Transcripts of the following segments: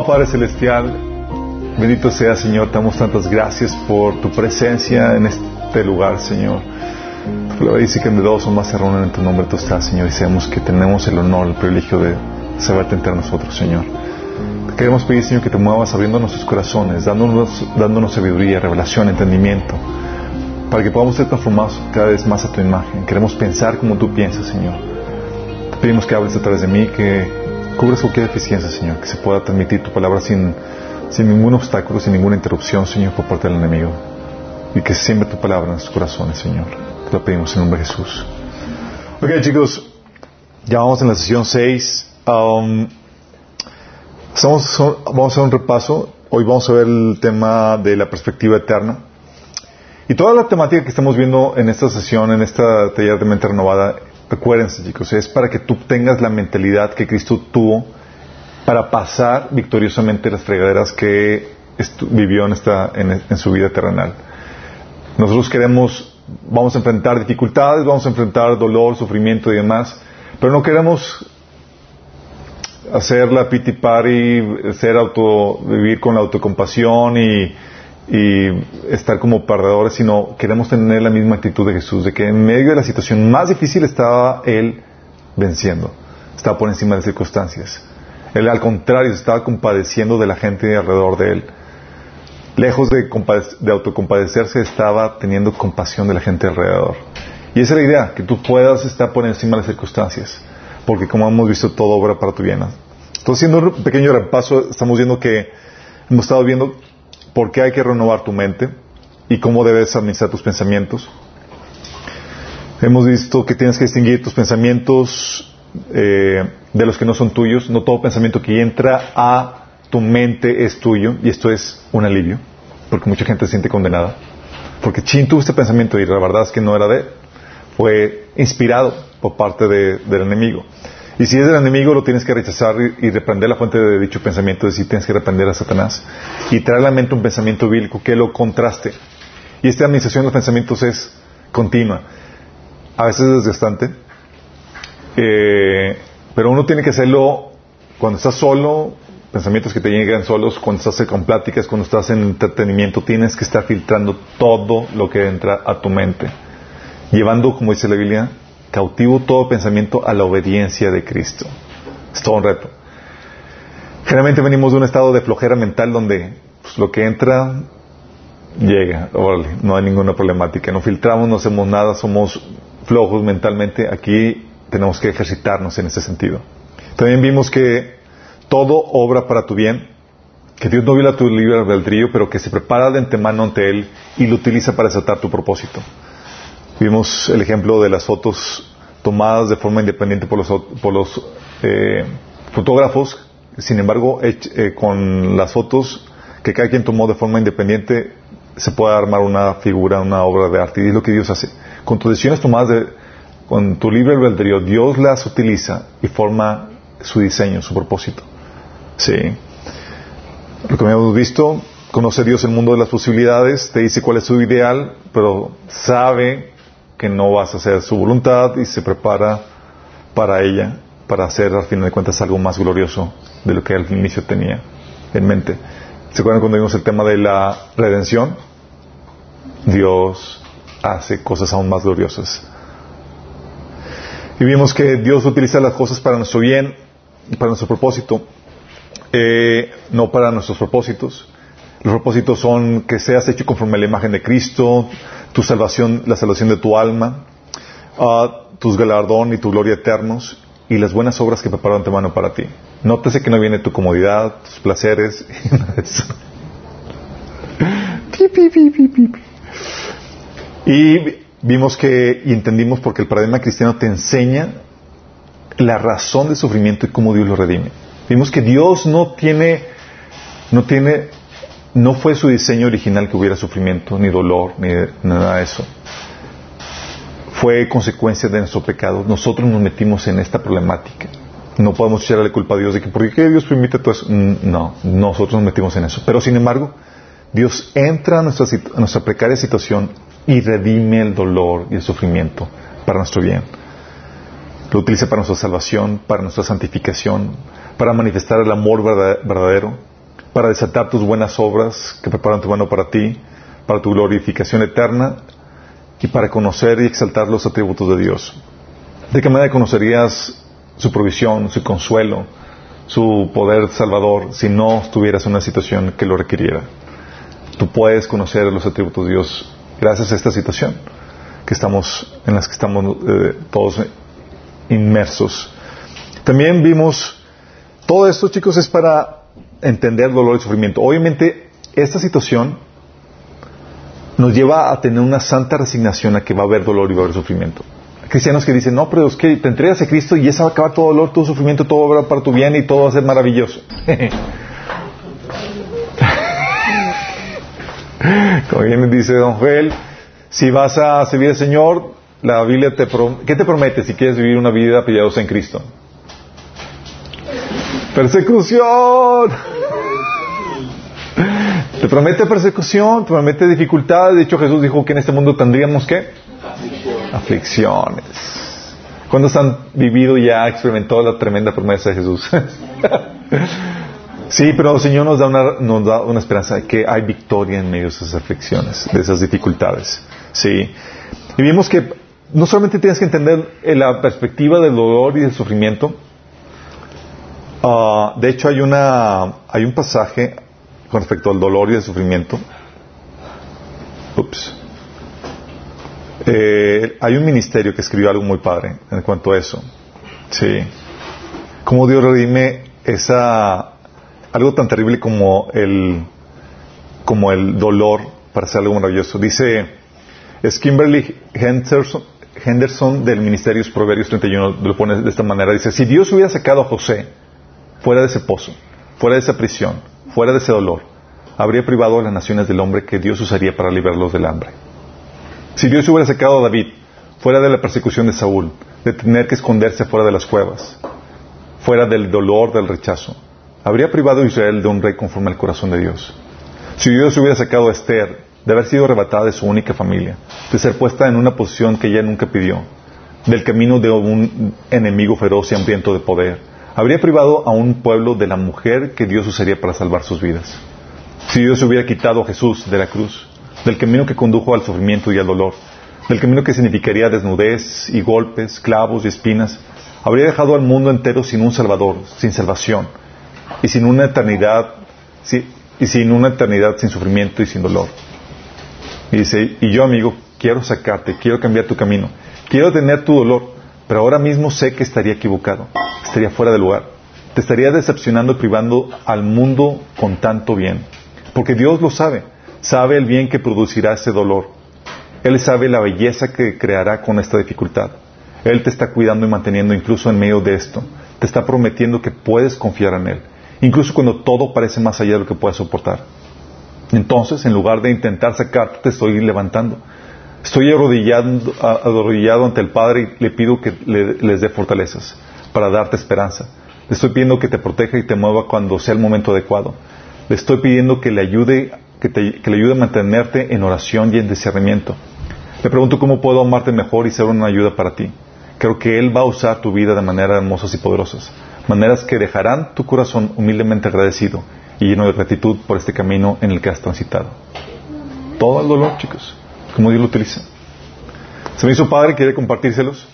Amado Padre Celestial, bendito sea Señor, te damos tantas gracias por tu presencia en este lugar, Señor. Tu dice que de dos o más se en tu nombre tú estás, Señor, y sabemos que tenemos el honor, el privilegio de saberte entre nosotros, Señor. Queremos pedir, Señor, que te muevas abriendo nuestros corazones, dándonos, dándonos sabiduría, revelación, entendimiento, para que podamos ser transformados cada vez más a tu imagen. Queremos pensar como tú piensas, Señor. Te pedimos que hables a través de mí, que cubras cualquier deficiencia, Señor, que se pueda transmitir tu palabra sin, sin ningún obstáculo, sin ninguna interrupción, Señor, por parte del enemigo. Y que siembre tu palabra en nuestros corazones, Señor. Te lo pedimos en nombre de Jesús. Ok, chicos, ya vamos en la sesión 6. Um, estamos, vamos a hacer un repaso. Hoy vamos a ver el tema de la perspectiva eterna. Y toda la temática que estamos viendo en esta sesión, en esta taller de mente renovada, recuérdense chicos, es para que tú tengas la mentalidad que Cristo tuvo para pasar victoriosamente las fregaderas que vivió en, en, su vida terrenal. Nosotros queremos, vamos a enfrentar dificultades, vamos a enfrentar dolor, sufrimiento y demás, pero no queremos hacer la pity party, ser auto, vivir con la autocompasión y y estar como perdedores, sino queremos tener la misma actitud de Jesús, de que en medio de la situación más difícil estaba Él venciendo, estaba por encima de circunstancias. Él al contrario estaba compadeciendo de la gente alrededor de Él. Lejos de, de autocompadecerse, estaba teniendo compasión de la gente alrededor. Y esa es la idea, que tú puedas estar por encima de las circunstancias, porque como hemos visto, todo obra para tu bien. Entonces, haciendo un pequeño repaso, estamos viendo que hemos estado viendo por qué hay que renovar tu mente y cómo debes administrar tus pensamientos. Hemos visto que tienes que distinguir tus pensamientos eh, de los que no son tuyos. No todo pensamiento que entra a tu mente es tuyo y esto es un alivio, porque mucha gente se siente condenada. Porque Chin tuvo este pensamiento y la verdad es que no era de él. Fue inspirado por parte del enemigo. Y si es del enemigo, lo tienes que rechazar y, reprender la fuente de dicho pensamiento, es decir, tienes que reprender a Satanás. Y traer a la mente un pensamiento bíblico que lo contraste. Y esta administración de pensamientos es continua. A veces es desgastante. Eh, pero uno tiene que hacerlo cuando estás solo, pensamientos que te llegan solos, cuando estás con pláticas, cuando estás en entretenimiento, tienes que estar filtrando todo lo que entra a tu mente. Llevando, como dice la Biblia, cautivo todo pensamiento a la obediencia de Cristo. Es todo un reto. Generalmente venimos de un estado de flojera mental donde pues, lo que entra llega, no hay ninguna problemática, no filtramos, no hacemos nada, somos flojos mentalmente. Aquí tenemos que ejercitarnos en ese sentido. También vimos que todo obra para tu bien, que Dios no viola tu libre albedrío, pero que se prepara de antemano ante Él y lo utiliza para desatar tu propósito. Vimos el ejemplo de las fotos tomadas de forma independiente por los, por los eh, fotógrafos, sin embargo, eh, con las fotos que cada quien tomó de forma independiente, se puede armar una figura, una obra de arte. Y es lo que Dios hace. Con tus decisiones tomadas de, con tu libre albedrío, Dios las utiliza y forma su diseño, su propósito. Sí. Lo que hemos visto, conoce Dios el mundo de las posibilidades, te dice cuál es su ideal, pero sabe que no vas a hacer su voluntad y se prepara para ella, para hacer al final de cuentas algo más glorioso de lo que al inicio tenía en mente. ¿Se acuerdan cuando vimos el tema de la redención? Dios hace cosas aún más gloriosas. Y vimos que Dios utiliza las cosas para nuestro bien, para nuestro propósito, eh, no para nuestros propósitos. Los propósitos son que seas hecho conforme a la imagen de Cristo, tu salvación, la salvación de tu alma, uh, tus galardón y tu gloria eternos y las buenas obras que preparó antemano para ti. Nótese que no viene tu comodidad, tus placeres y vimos que y entendimos porque el paradigma cristiano te enseña la razón del sufrimiento y cómo Dios lo redime. Vimos que Dios no tiene no tiene no fue su diseño original que hubiera sufrimiento, ni dolor, ni nada de eso. Fue consecuencia de nuestro pecado. Nosotros nos metimos en esta problemática. No podemos echarle culpa a Dios de que, ¿por qué Dios permite todo eso? Mm, no, nosotros nos metimos en eso. Pero sin embargo, Dios entra a nuestra, a nuestra precaria situación y redime el dolor y el sufrimiento para nuestro bien. Lo utiliza para nuestra salvación, para nuestra santificación, para manifestar el amor verdadero para desatar tus buenas obras que preparan tu mano para ti, para tu glorificación eterna y para conocer y exaltar los atributos de Dios. ¿De qué manera conocerías su provisión, su consuelo, su poder salvador si no estuvieras en una situación que lo requiriera? Tú puedes conocer los atributos de Dios gracias a esta situación que estamos, en las que estamos eh, todos inmersos. También vimos, todo esto chicos es para entender dolor y sufrimiento. Obviamente, esta situación nos lleva a tener una santa resignación a que va a haber dolor y va a haber sufrimiento. Cristianos que dicen, no, pero es que te entregas a Cristo y esa va a acabar todo dolor, todo sufrimiento, todo va para tu bien y todo va a ser maravilloso. Como bien dice Don Joel, si vas a servir al Señor, la Biblia te ¿qué te promete si quieres vivir una vida piadosa en Cristo? Persecución. Te promete persecución, te promete dificultades. De hecho, Jesús dijo que en este mundo tendríamos que aflicciones. ¿Cuántos han vivido ya experimentado la tremenda promesa de Jesús? sí, pero el Señor nos da, una, nos da una esperanza de que hay victoria en medio de esas aflicciones, de esas dificultades. Sí. Y vimos que no solamente tienes que entender la perspectiva del dolor y del sufrimiento, ah, de hecho hay, una, hay un pasaje con respecto al dolor y al sufrimiento. Ups. Eh, hay un ministerio que escribió algo muy padre en cuanto a eso. Sí. Cómo Dios redime esa algo tan terrible como el como el dolor para hacer algo maravilloso. Dice es Kimberly Henderson, Henderson del Ministerio Proverbios 31 lo pone de esta manera. Dice, si Dios hubiera sacado a José fuera de ese pozo, fuera de esa prisión, fuera de ese dolor, habría privado a las naciones del hombre que Dios usaría para librarlos del hambre. Si Dios hubiera sacado a David fuera de la persecución de Saúl, de tener que esconderse fuera de las cuevas, fuera del dolor del rechazo, habría privado a Israel de un rey conforme al corazón de Dios. Si Dios hubiera sacado a Esther de haber sido arrebatada de su única familia, de ser puesta en una posición que ella nunca pidió, del camino de un enemigo feroz y hambriento de poder, habría privado a un pueblo de la mujer que Dios usaría para salvar sus vidas. Si Dios hubiera quitado a Jesús de la cruz, del camino que condujo al sufrimiento y al dolor, del camino que significaría desnudez y golpes, clavos y espinas, habría dejado al mundo entero sin un Salvador, sin salvación, y sin una eternidad, y sin una eternidad sin sufrimiento y sin dolor. Y dice, y yo amigo, quiero sacarte, quiero cambiar tu camino, quiero tener tu dolor, pero ahora mismo sé que estaría equivocado, estaría fuera de lugar. Te estaría decepcionando y privando al mundo con tanto bien. Porque Dios lo sabe, sabe el bien que producirá ese dolor. Él sabe la belleza que creará con esta dificultad. Él te está cuidando y manteniendo incluso en medio de esto. Te está prometiendo que puedes confiar en Él, incluso cuando todo parece más allá de lo que puedas soportar. Entonces, en lugar de intentar sacarte, te estoy levantando. Estoy arrodillado, ante el Padre y le pido que les dé fortalezas para darte esperanza. Le estoy pidiendo que te proteja y te mueva cuando sea el momento adecuado. Le estoy pidiendo que le ayude, que, le ayude a mantenerte en oración y en discernimiento. Le pregunto cómo puedo amarte mejor y ser una ayuda para ti. Creo que Él va a usar tu vida de maneras hermosas y poderosas, maneras que dejarán tu corazón humildemente agradecido y lleno de gratitud por este camino en el que has transitado. Todo el dolor, chicos, como Dios lo utiliza. Se me hizo padre, quiere compartírselos.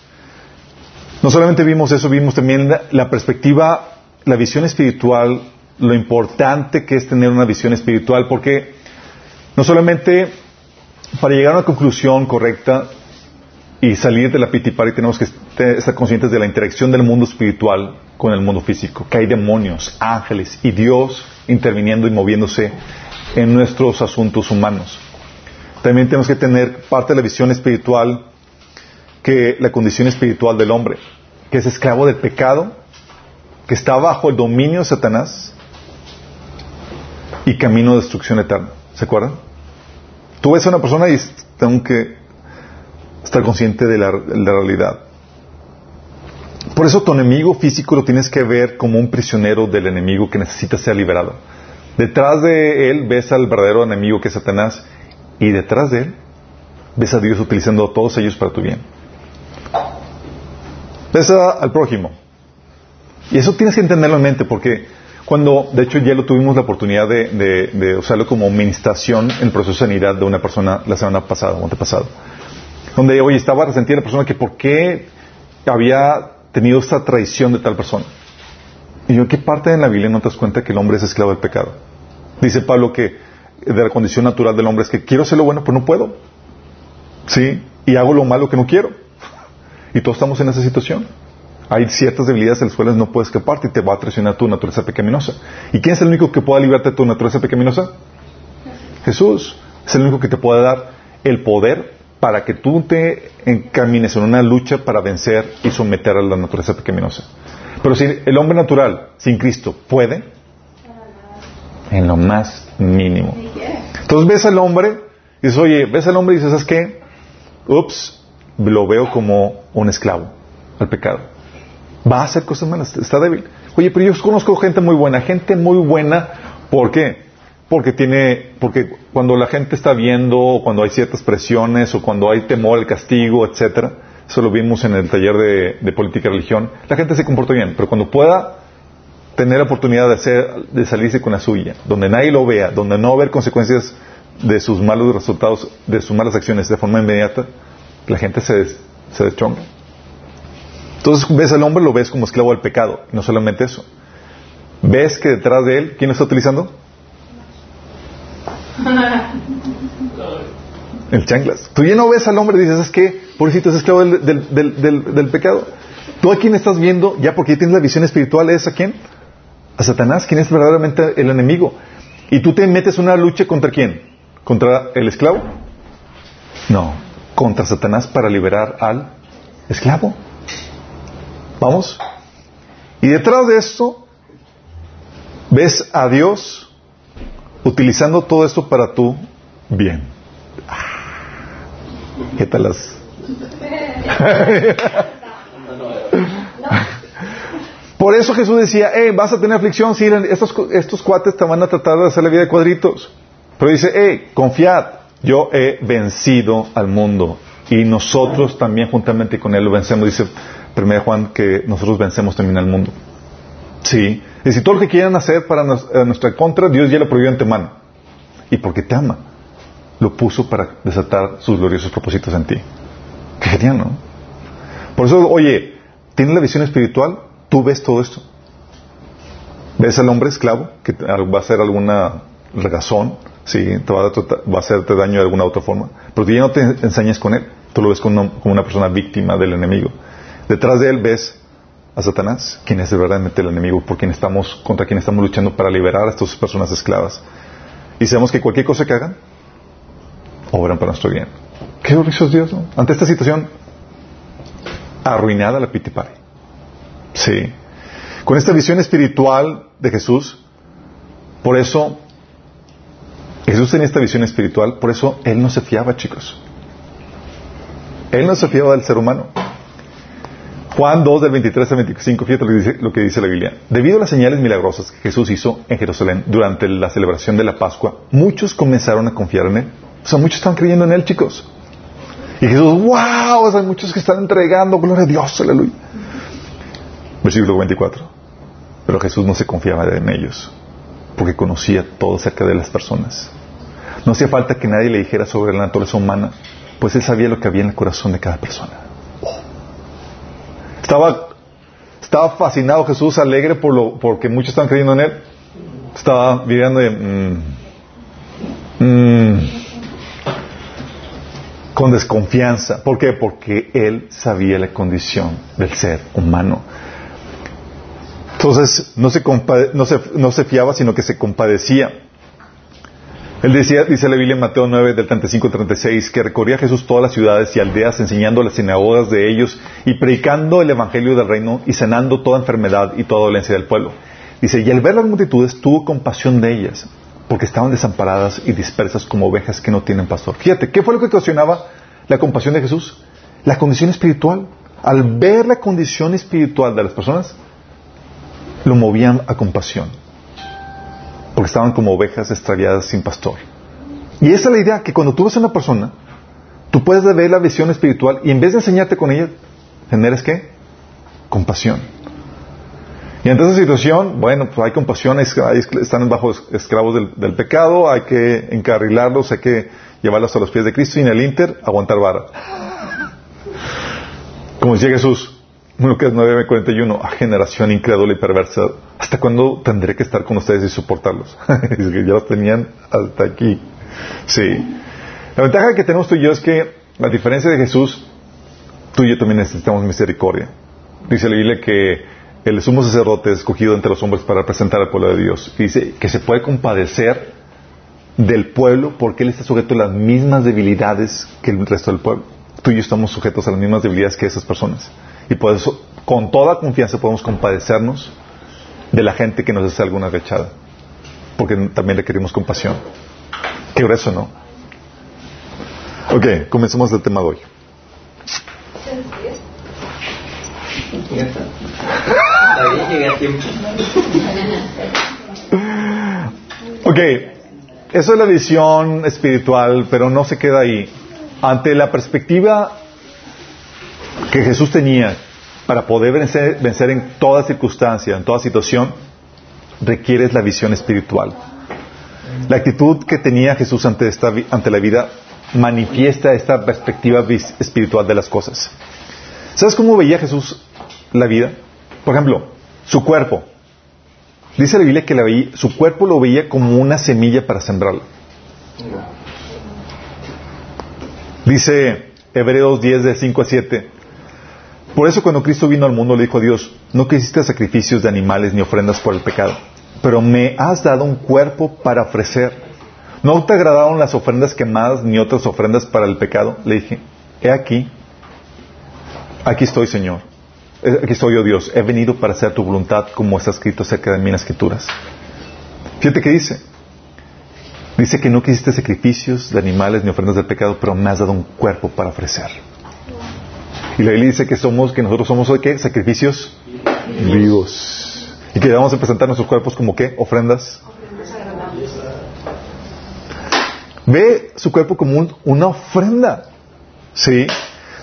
No solamente vimos eso, vimos también la, perspectiva, la visión espiritual, lo importante que es tener una visión espiritual, porque no solamente para llegar a una conclusión correcta y salir de la pitipari tenemos que estar conscientes de la interacción del mundo espiritual con el mundo físico, que hay demonios, ángeles y Dios interviniendo y moviéndose en nuestros asuntos humanos. También tenemos que tener parte de la visión espiritual que la condición espiritual del hombre, que es esclavo del pecado, que está bajo el dominio de Satanás y camino de destrucción eterna. ¿Se acuerdan? Tú ves a una persona y tengo que estar consciente de la, de la realidad. Por eso tu enemigo físico lo tienes que ver como un prisionero del enemigo que necesita ser liberado. Detrás de él ves al verdadero enemigo que es Satanás y detrás de él ves a Dios utilizando a todos ellos para tu bien. Ves al prójimo. Y eso tienes que entenderlo en mente porque cuando, de hecho, ya lo tuvimos la oportunidad de, usarlo como administración en el proceso de sanidad de una persona la semana pasada o antepasada. Donde, oye, estaba resentida la persona que por qué había tenido esta traición de tal persona. Y yo, ¿qué parte de la Biblia no te das cuenta que el hombre es esclavo del pecado? Dice Pablo que de la condición natural del hombre es que quiero hacer lo bueno, pero no puedo. ¿Sí? Y hago lo malo que no quiero. Y todos estamos en esa situación. Hay ciertas debilidades en las cuales no puedes escaparte y te va a traicionar tu naturaleza pecaminosa. ¿Y quién es el único que pueda liberarte de tu naturaleza pecaminosa? Jesús. Es el único que te puede dar el poder para que tú te encamines en una lucha para vencer y someter a la naturaleza pecaminosa. Pero si el hombre natural, sin Cristo, puede, en lo más mínimo. Entonces ves al hombre y dices, oye, ves al hombre y dices, ¿sabes qué? Ups, lo veo como un esclavo al pecado va a hacer cosas malas, está débil. Oye, pero yo conozco gente muy buena, gente muy buena, ¿por qué? Porque tiene, porque cuando la gente está viendo, cuando hay ciertas presiones, o cuando hay temor al castigo, etcétera, eso lo vimos en el taller de, política y religión, la gente se comporta bien, pero cuando pueda tener la oportunidad de, hacer, de salirse con la suya, donde nadie lo vea, donde no va a haber consecuencias de sus malos resultados, de sus malas acciones de forma inmediata, la gente se, se deschonga. Entonces ves al hombre, lo ves como esclavo del pecado. no solamente eso. Ves que detrás de él, ¿quién lo está utilizando? El chanclas. Tú ya no ves al hombre y dices, es que, pobrecito, es esclavo del, pecado. Tú a quién estás viendo, ya porque tienes la visión espiritual, ¿es a quién? A Satanás, quien es verdaderamente el enemigo. Y tú te metes en una lucha contra quién? ¿Contra el esclavo? No, contra Satanás para liberar al esclavo. Vamos. Y detrás de esto, ves a Dios utilizando todo esto para tu bien. ¿Qué tal las? Por eso Jesús decía, eh, vas a tener aflicción, si estos, estos cuates te van a tratar de hacer la vida de cuadritos. Pero dice, eh, confiad, yo he vencido al mundo y nosotros también juntamente con él lo vencemos. Dice 1 Juan que nosotros vencemos también al mundo. Sí. Y si todo lo que quieran hacer para nuestra contra, Dios ya lo prohibió antemano. Y porque te ama, lo puso para desatar sus gloriosos propósitos en ti. Qué genial, ¿no? Por eso, oye, tienes la visión espiritual, tú ves todo esto. Ves al hombre esclavo que va a hacer alguna regazón, sí, te va a, va a hacerte daño de alguna otra forma, pero tú ya no te ensañas con él, tú lo ves como una persona víctima del enemigo. Detrás de él ves a Satanás, quien es verdaderamente el enemigo por quien estamos, contra quien estamos luchando para liberar a estas personas esclavas. Y sabemos que cualquier cosa que hagan, obran para nuestro bien. Qué glorioso Dios, ¿no? Ante esta situación, arruinada la pitipare. Sí. Con esta visión espiritual de Jesús, por eso, Jesús tenía esta visión espiritual, por eso Él no se fiaba, chicos. Él no se fiaba del ser humano. Juan 2 del 23 al 25, fíjate lo que, dice, lo que dice la Biblia. Debido a las señales milagrosas que Jesús hizo en Jerusalén durante la celebración de la Pascua, muchos comenzaron a confiar en Él. O sea, muchos están creyendo en Él, chicos. Y Jesús, wow, sea, muchos que están entregando, gloria a Dios, aleluya. Versículo 24. Pero Jesús no se confiaba en ellos, porque conocía todo acerca de las personas. No hacía falta que nadie le dijera sobre la naturaleza humana, pues Él sabía lo que había en el corazón de cada persona. Estaba, estaba fascinado Jesús, alegre por lo, porque muchos están creyendo en Él. Estaba viviendo de, mm, mm, con desconfianza. ¿Por qué? Porque Él sabía la condición del ser humano. Entonces no se, no se, no se fiaba, sino que se compadecía. Él decía, dice la Biblia en Mateo 9, del 35 al 36, que recorría Jesús todas las ciudades y aldeas enseñando las sinagogas de ellos y predicando el evangelio del reino y sanando toda enfermedad y toda dolencia del pueblo. Dice, y al ver las multitudes tuvo compasión de ellas, porque estaban desamparadas y dispersas como ovejas que no tienen pastor. Fíjate, ¿qué fue lo que ocasionaba la compasión de Jesús? La condición espiritual. Al ver la condición espiritual de las personas, lo movían a compasión porque estaban como ovejas extraviadas sin pastor. Y esa es la idea, que cuando tú ves a una persona, tú puedes ver la visión espiritual y en vez de enseñarte con ella, generas qué? Compasión. Y ante esa situación, bueno, pues hay compasión, están bajo esclavos del, pecado, hay que encarrilarlos, hay que llevarlos a los pies de Cristo y en el Inter aguantar vara. Como decía Jesús, Lucas 9:41, a generación incrédula y perversa, ¿hasta cuándo tendré que estar con ustedes y soportarlos? es que ya los tenían hasta aquí. Sí. La ventaja que tenemos tú y yo es que, a diferencia de Jesús, tú y yo también necesitamos misericordia. Dice la Biblia que el sumo sacerdote es escogido entre los hombres para representar al pueblo de Dios. Y dice que se puede compadecer del pueblo porque él está sujeto a las mismas debilidades que el resto del pueblo. Tú y yo estamos sujetos a las mismas debilidades que esas personas. Y por eso, con toda confianza, podemos compadecernos de la gente que nos hace alguna rechada. Porque también le queremos compasión. Qué grueso, ¿no? Ok, comencemos el tema hoy. Ok, eso es la visión espiritual, pero no se queda ahí. Ante la perspectiva que Jesús tenía para poder vencer, en toda circunstancia, en toda situación, requieres la visión espiritual. La actitud que tenía Jesús ante, esta, ante la vida manifiesta esta perspectiva espiritual de las cosas. ¿Sabes cómo veía Jesús la vida? Por ejemplo, su cuerpo. Dice la Biblia que su cuerpo lo veía como una semilla para sembrarla. Dice Hebreos 10 de 5 a 7. Por eso cuando Cristo vino al mundo le dijo a Dios, no quisiste sacrificios de animales ni ofrendas por el pecado, pero me has dado un cuerpo para ofrecer. ¿No te agradaron las ofrendas quemadas ni otras ofrendas para el pecado? Le dije, he aquí, aquí estoy Señor, aquí estoy yo Dios, he venido para hacer tu voluntad como está escrito acerca de mí en las escrituras. Fíjate qué dice. Dice que no quisiste sacrificios de animales ni ofrendas del pecado, pero me has dado un cuerpo para ofrecer. Y la Biblia dice que somos, que nosotros somos hoy qué? Sacrificios vivos. Y que vamos a presentar nuestros cuerpos como qué? Ofrendas. Ve su cuerpo como una ofrenda. ¿Sí?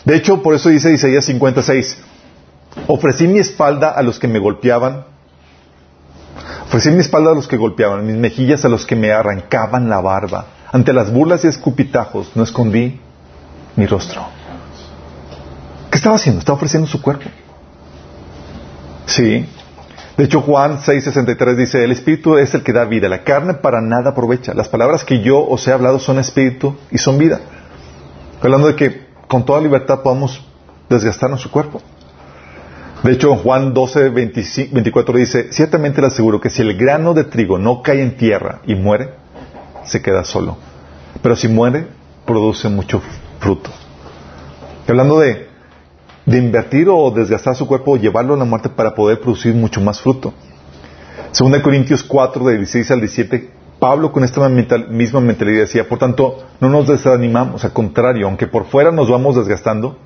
De hecho, por eso dice Isaías 56. Ofrecí mi espalda a los que me golpeaban. Ofrecí mi espalda a los que golpeaban, mis mejillas a los que me arrancaban la barba. Ante las burlas y escupitajos no escondí mi rostro. ¿Qué estaba haciendo? Estaba ofreciendo su cuerpo. Sí. De hecho, Juan 6:63 dice, el espíritu es el que da vida, la carne para nada aprovecha. Las palabras que yo os he hablado son espíritu y son vida. Hablando de que con toda libertad podamos desgastar nuestro cuerpo. De hecho, Juan 12, 24 dice, ciertamente le aseguro que si el grano de trigo no cae en tierra y muere, se queda solo. Pero si muere, produce mucho fruto. hablando de de invertir o desgastar su cuerpo o llevarlo a la muerte para poder producir mucho más fruto. Según Corintios 4, de 16 al 17, Pablo con esta misma mentalidad decía, por tanto, no nos desanimamos, al contrario, aunque por fuera nos vamos desgastando,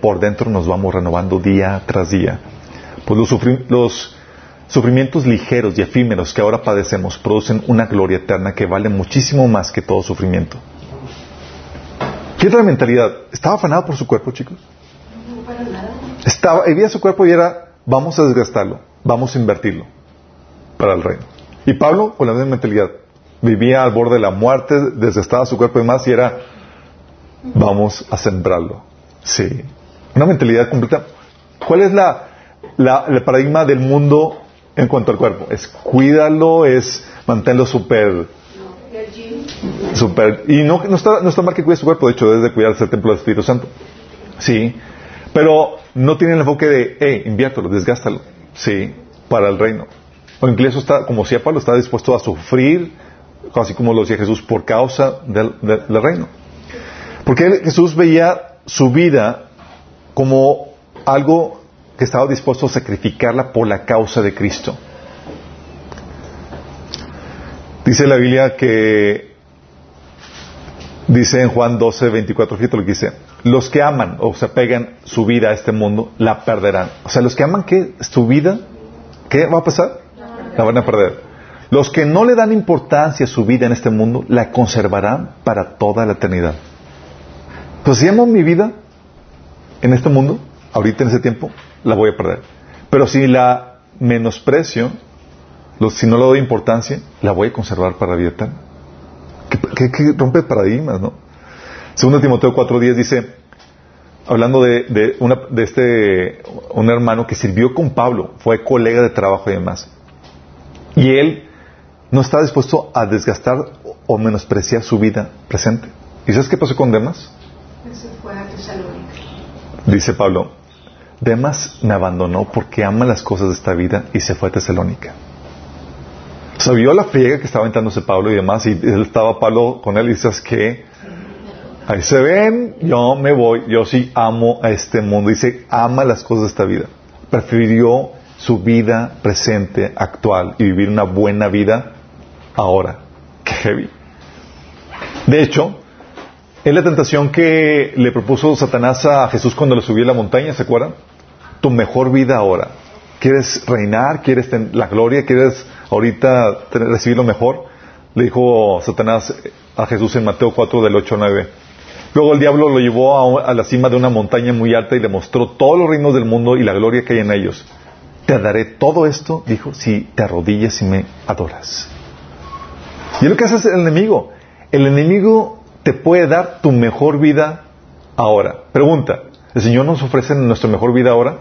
por dentro nos vamos renovando día tras día. Pues los, los sufrimientos ligeros y efímeros que ahora padecemos producen una gloria eterna que vale muchísimo más que todo sufrimiento. ¿Qué otra mentalidad? ¿Estaba afanado por su cuerpo, chicos? Estaba, vivía su cuerpo y era, vamos a desgastarlo, vamos a invertirlo para el reino. Y Pablo, con la misma mentalidad, vivía al borde de la muerte, desgastaba su cuerpo y más, y era, vamos a sembrarlo. Sí. Una mentalidad completa. ¿Cuál es la, el paradigma del mundo en cuanto al cuerpo? Es cuídalo, es mantenerlo súper super y no, no, está, no está mal que cuide su cuerpo de hecho debe de cuidarse el templo del Espíritu Santo sí pero no tiene el enfoque de, eh, inviértelo, desgástalo, sí, para el reino. O incluso está, como decía Pablo, está dispuesto a sufrir, así como lo decía Jesús, por causa del, reino. Porque Jesús veía su vida como algo que estaba dispuesto a sacrificarla por la causa de Cristo. Dice la Biblia que, dice en Juan 12, 24, fíjate lo que dice, los que aman o se pegan su vida a este mundo, la perderán. O sea, los que aman que su vida, ¿qué va a pasar? La van a perder. Los que no le dan importancia a su vida en este mundo, la conservarán para toda la eternidad. Pues si amo mi vida en este mundo, ahorita en ese tiempo, la voy a perder. Pero si la menosprecio, si no le doy importancia, la voy a conservar para la. Que, rompe paradigmas, ¿no? Segundo Timoteo 4.10 dice, hablando de, una, de este, un hermano que sirvió con Pablo, fue colega de trabajo y demás. Y él no está dispuesto a desgastar o menospreciar su vida presente. ¿Y sabes qué pasó con Demas? Dice Pablo, Demas me abandonó porque ama las cosas de esta vida y se fue a Tesalónica. O sea, vio la friega que estaba entándose Pablo y demás, y él estaba Pablo con él y dices que ahí se ven, yo me voy, yo sí amo a este mundo. Dice, ama las cosas de esta vida. Prefirió su vida presente, actual, y vivir una buena vida ahora. Qué heavy. De hecho, es la tentación que le propuso Satanás a Jesús cuando le subió a la montaña, ¿se acuerdan? Tu mejor vida ahora. ¿Quieres reinar? ¿Quieres tener la gloria? ¿Quieres ahorita recibir lo mejor? Le dijo Satanás a Jesús en Mateo 4 del 8 al 9. Luego el diablo lo llevó a, la cima de una montaña muy alta y le mostró todos los reinos del mundo y la gloria que hay en ellos. Te daré todo esto, dijo, si te arrodillas y me adoras. Y es lo que hace el enemigo. El enemigo te puede dar tu mejor vida ahora. Pregunta, ¿el Señor nos ofrece nuestra mejor vida ahora?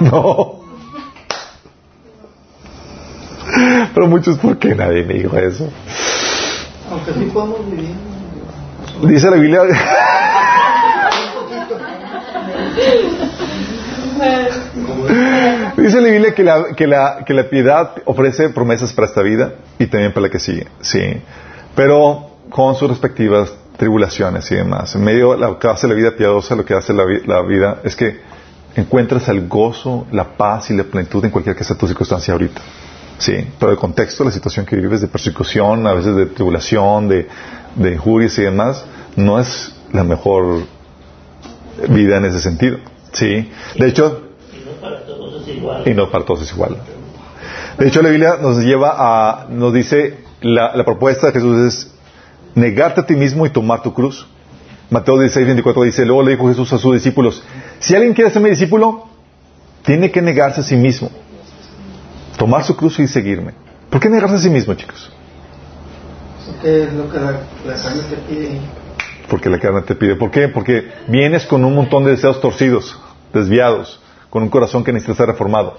No. Pero muchos, ¿por qué nadie me dijo eso? Aunque sí podemos vivir. Dice la Biblia. Dice la Biblia que la, que, la, que la piedad ofrece promesas para esta vida y también para la que sigue. Sí. Pero con sus respectivas tribulaciones y demás. En medio de lo que hace la vida piadosa, lo que hace la, vida es que encuentras el gozo, la paz y la plenitud en cualquier que sea tu circunstancia ahorita. Sí, pero el contexto, la situación que vives de persecución, a veces de tribulación, de, de injurias y demás, no es la mejor vida en ese sentido. Sí, de hecho, y no para todos es igual. De hecho, la Biblia nos lleva a, nos dice, la, la propuesta de Jesús es negarte a ti mismo y tomar tu cruz. Mateo 16, 24 dice, luego le dijo Jesús a sus discípulos, si alguien quiere ser mi discípulo, tiene que negarse a sí mismo, tomar su cruz y seguirme. ¿Por qué negarse a sí mismo, chicos? Es lo que la, carne te pide. Porque la carne te pide. ¿Por qué? Porque vienes con un montón de deseos torcidos, desviados, con un corazón que necesita ser reformado.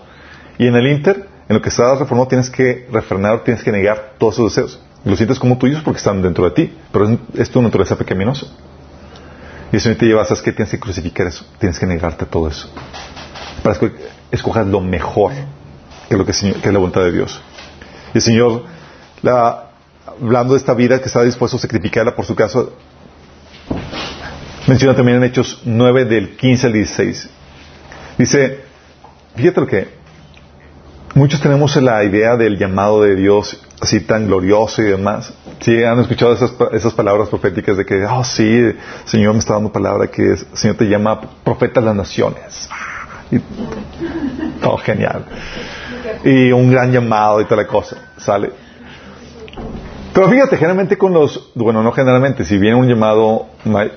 Y en el Inter, en lo que estás reformado, tienes que refrenar, tienes que negar todos esos deseos. Lo sientes como tuyos porque están dentro de ti, pero es, tu naturaleza pecaminosa. Y eso te lleva a que tienes que crucificar eso, tienes que negarte todo eso. Para escoger lo mejor, que es, lo que, es la voluntad de Dios. Y el Señor, hablando de esta vida que está dispuesto a sacrificarla por su caso, menciona también en Hechos 9 del 15 al 16. Dice, fíjate lo que muchos tenemos la idea del llamado de Dios así tan glorioso y demás. Sí, han escuchado esas, esas palabras proféticas de que, oh sí, Señor me está dando palabra que el Señor te llama profeta de las naciones. Y, oh, genial. Y un gran llamado y toda la cosa, ¿sale? Pero fíjate, generalmente con los, bueno, no generalmente, si viene un llamado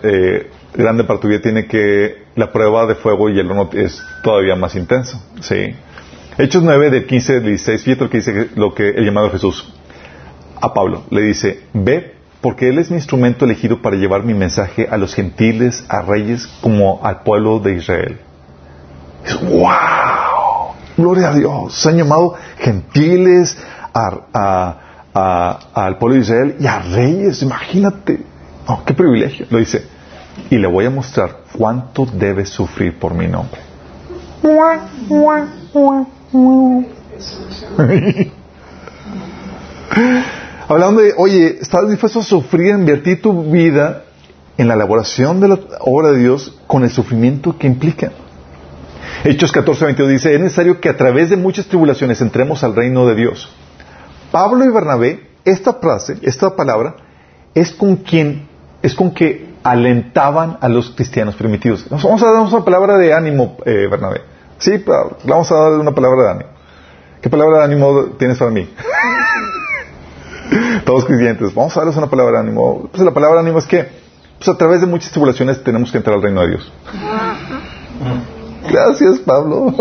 eh, grande para tu vida, tiene que, la prueba de fuego y el horno es todavía más intenso, ¿sí? Hechos 9 del 15 al 16, fíjate lo que dice lo que el llamado Jesús a Pablo. Le dice, ve porque él es mi instrumento elegido para llevar mi mensaje a los gentiles, a reyes, como al pueblo de Israel. ¡Wow! Gloria a Dios. Se han llamado gentiles al pueblo de Israel y a reyes. Imagínate. Oh, qué privilegio. Lo dice. Y le voy a mostrar cuánto debe sufrir por mi nombre. Hablando de, oye, ¿estás dispuesto a sufrir, invertir tu vida en la elaboración de la obra de Dios con el sufrimiento que implica? Hechos 14, 22 dice, es necesario que a través de muchas tribulaciones entremos al reino de Dios. Pablo y Bernabé, esta frase, esta palabra, es con quien, es con que alentaban a los cristianos primitivos. vamos a dar una palabra de ánimo, eh, Bernabé. Sí, vamos a darle una palabra de ánimo. ¿Qué palabra de ánimo tienes para mí? Todos creyentes, vamos a darles una palabra de ánimo. Pues la palabra de ánimo es que pues a través de muchas tribulaciones tenemos que entrar al reino de Dios. Gracias, Pablo.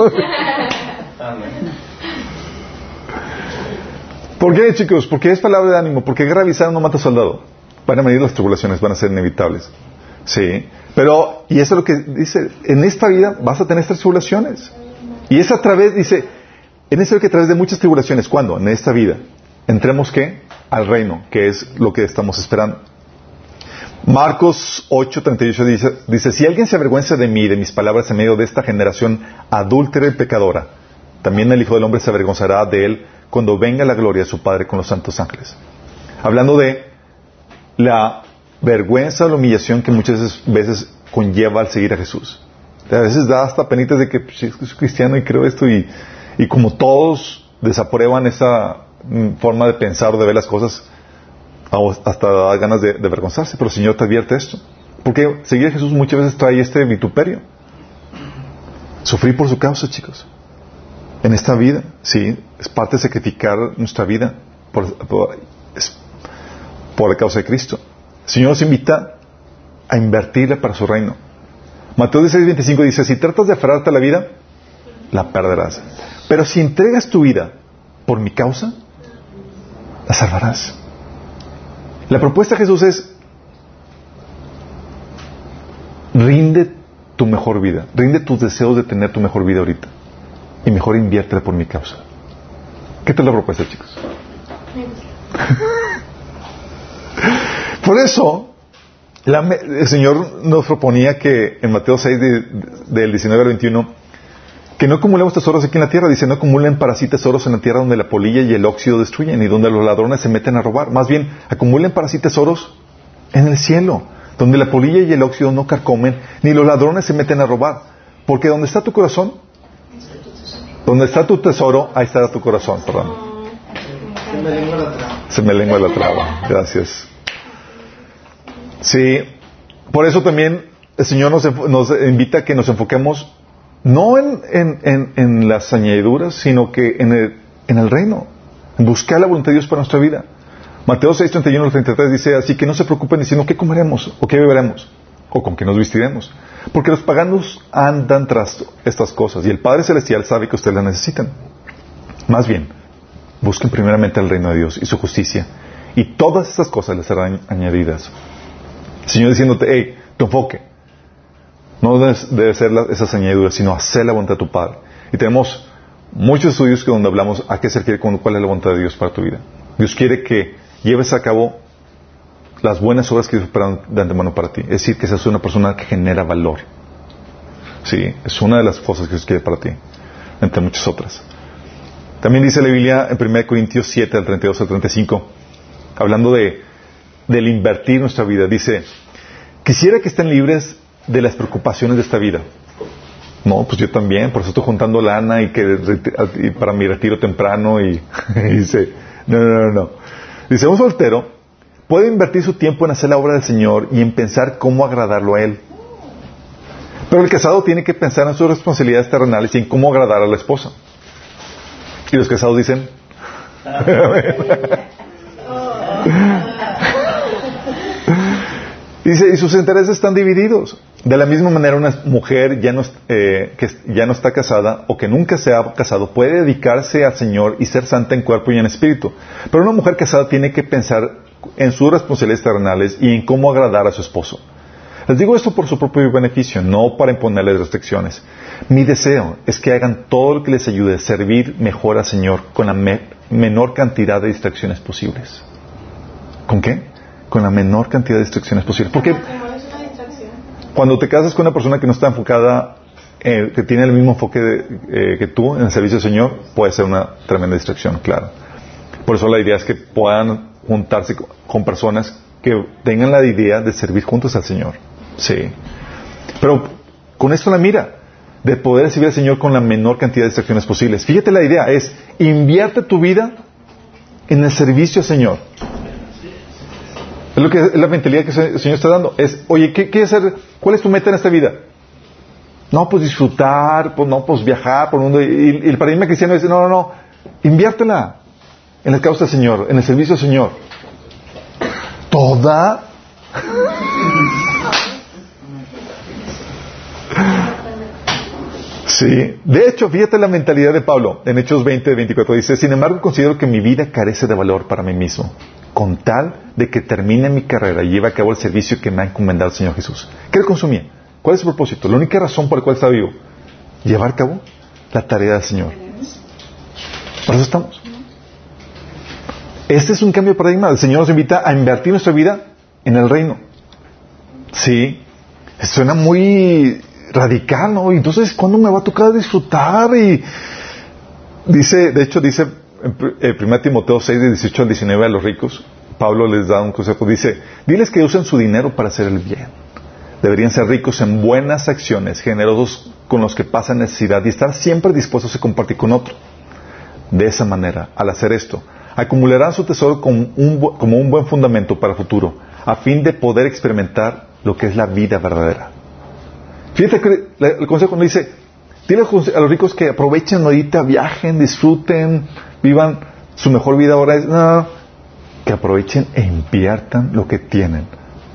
¿Por qué, chicos? Porque es palabra de ánimo, porque guerra avisada no mata soldado. Van a venir las tribulaciones, van a ser inevitables. Sí. Pero, y eso es lo que dice, en esta vida vas a tener estas tribulaciones. Y es a través, dice, en eso que a través de muchas tribulaciones, ¿cuándo? En esta vida. Entremos qué? Al reino, que es lo que estamos esperando. Marcos 8:38 dice, dice, si alguien se avergüenza de mí, de mis palabras en medio de esta generación adúltera y pecadora, también el Hijo del Hombre se avergonzará de él cuando venga la gloria de su Padre con los santos ángeles. Hablando de la vergüenza la humillación que muchas veces conlleva al seguir a Jesús. A veces da hasta penitas de que pues, soy cristiano y creo esto y, y como todos desaprueban esa mm, forma de pensar o de ver las cosas, hasta da ganas de, de, avergonzarse, pero el Señor te advierte esto. Porque seguir a Jesús muchas veces trae este vituperio. Sufrir por su causa, chicos. En esta vida, sí, es parte de sacrificar nuestra vida por, por, la causa de Cristo. El Señor nos invita a invertirla para su reino. Mateo 16:25 dice, si tratas de aferrarte a la vida, la perderás. Pero si entregas tu vida por mi causa, la salvarás. La propuesta de Jesús es, rinde tu mejor vida, rinde tus deseos de tener tu mejor vida ahorita y mejor inviértela por mi causa. ¿Qué tal la propuesta, chicos? por eso, la, el Señor nos proponía que en Mateo 6, de, del 19 al 21, que no acumulemos tesoros aquí en la tierra. Dice, no acumulen para sí tesoros en la tierra donde la polilla y el óxido destruyen y donde los ladrones se meten a robar. Más bien, acumulen para sí tesoros en el cielo, donde la polilla y el óxido no carcomen, ni los ladrones se meten a robar. Porque donde está tu corazón, donde está tu tesoro, ahí estará tu corazón. Perdón. Se me lengua la traba. Se me lengua la traba. Gracias. Sí, por eso también el Señor nos, nos invita a que nos enfoquemos no en, en, en, las añadiduras, sino que en el, en el reino, en buscar la voluntad de Dios para nuestra vida. Mateo 6, 31 al 33 dice, así que no se preocupen diciendo qué comeremos o qué beberemos o con qué nos vestiremos, porque los paganos andan tras estas cosas y el Padre Celestial sabe que ustedes las necesitan. Más bien, busquen primeramente el reino de Dios y su justicia y todas estas cosas les serán añadidas. Señor diciéndote, hey, tu enfoque, no debe ser esas añadiduras, sino hacer la voluntad de tu Padre. Y tenemos muchos estudios que donde hablamos a qué se refiere con cuál es la voluntad de Dios para tu vida. Dios quiere que lleves a cabo las buenas obras que Dios espera de antemano para ti. Es decir, que seas una persona que genera valor. Sí, es una de las cosas que Dios quiere para ti, entre muchas otras. También dice la Biblia en 1 Corintios 7, al 32 al 35, hablando de, del invertir nuestra vida, dice, quisiera que estén libres de las preocupaciones de esta vida. No, pues yo también, por eso estoy juntando lana y que para mi retiro temprano y, y, dice, no, no, no, no. Dice, un soltero puede invertir su tiempo en hacer la obra del Señor y en pensar cómo agradarlo a Él. Pero el casado tiene que pensar en sus responsabilidades terrenales y en cómo agradar a la esposa. Y los casados dicen, Dice, y sus intereses están divididos. De la misma manera, una mujer ya no, eh, que ya no está casada o que nunca se ha casado puede dedicarse al Señor y ser santa en cuerpo y en espíritu. Pero una mujer casada tiene que pensar en sus responsabilidades terrenales y en cómo agradar a su esposo. Les digo esto por su propio beneficio, no para imponerles restricciones. Mi deseo es que hagan todo lo que les ayude a servir mejor al Señor con la me menor cantidad de distracciones posibles. ¿Con qué? con la menor cantidad de distracciones posible. Porque cuando te casas con una persona que no está enfocada, eh, que tiene el mismo enfoque de, eh, que tú en el servicio del Señor, puede ser una tremenda distracción, claro. Por eso la idea es que puedan juntarse con personas que tengan la idea de servir juntos al Señor. Sí. Pero con esto la mira, de poder servir al Señor con la menor cantidad de distracciones posibles. Fíjate la idea, es invierte tu vida en el servicio al Señor. Es lo que es la mentalidad que el Señor está dando. Es, oye, ¿qué quieres hacer? ¿Cuál es tu meta en esta vida? No, pues disfrutar, pues no, pues viajar por el mundo. Y, el paradigma cristiano dice, no, no, no, inviértela en la causa del Señor, en el servicio del Señor. Toda. Sí. De hecho, fíjate la mentalidad de Pablo en Hechos 20, 24. Dice, sin embargo, considero que mi vida carece de valor para mí mismo, con tal de que termine mi carrera y lleve a cabo el servicio que me ha encomendado el Señor Jesús. ¿Qué le consumía? ¿Cuál es su propósito? La única razón por la cual está vivo. Llevar a cabo la tarea del Señor. Por eso estamos. Este es un cambio de paradigma. El Señor nos invita a invertir nuestra vida en el reino. Sí. Suena muy radical, ¿no? Entonces, ¿cuándo me va a tocar disfrutar? Y dice, de hecho, dice en 1 Timoteo 6, de 18 al 19 a los ricos, Pablo les da un consejo, dice, diles que usen su dinero para hacer el bien. Deberían ser ricos en buenas acciones, generosos con los que pasan necesidad y estar siempre dispuestos a compartir con otro. De esa manera, al hacer esto, acumularán su tesoro como un, como un buen fundamento para el futuro, a fin de poder experimentar lo que es la vida verdadera. Fíjate que el consejo nos dice, dile a los ricos que aprovechen ahorita, viajen, disfruten, vivan su mejor vida ahora. Es, no, que aprovechen e inviertan lo que tienen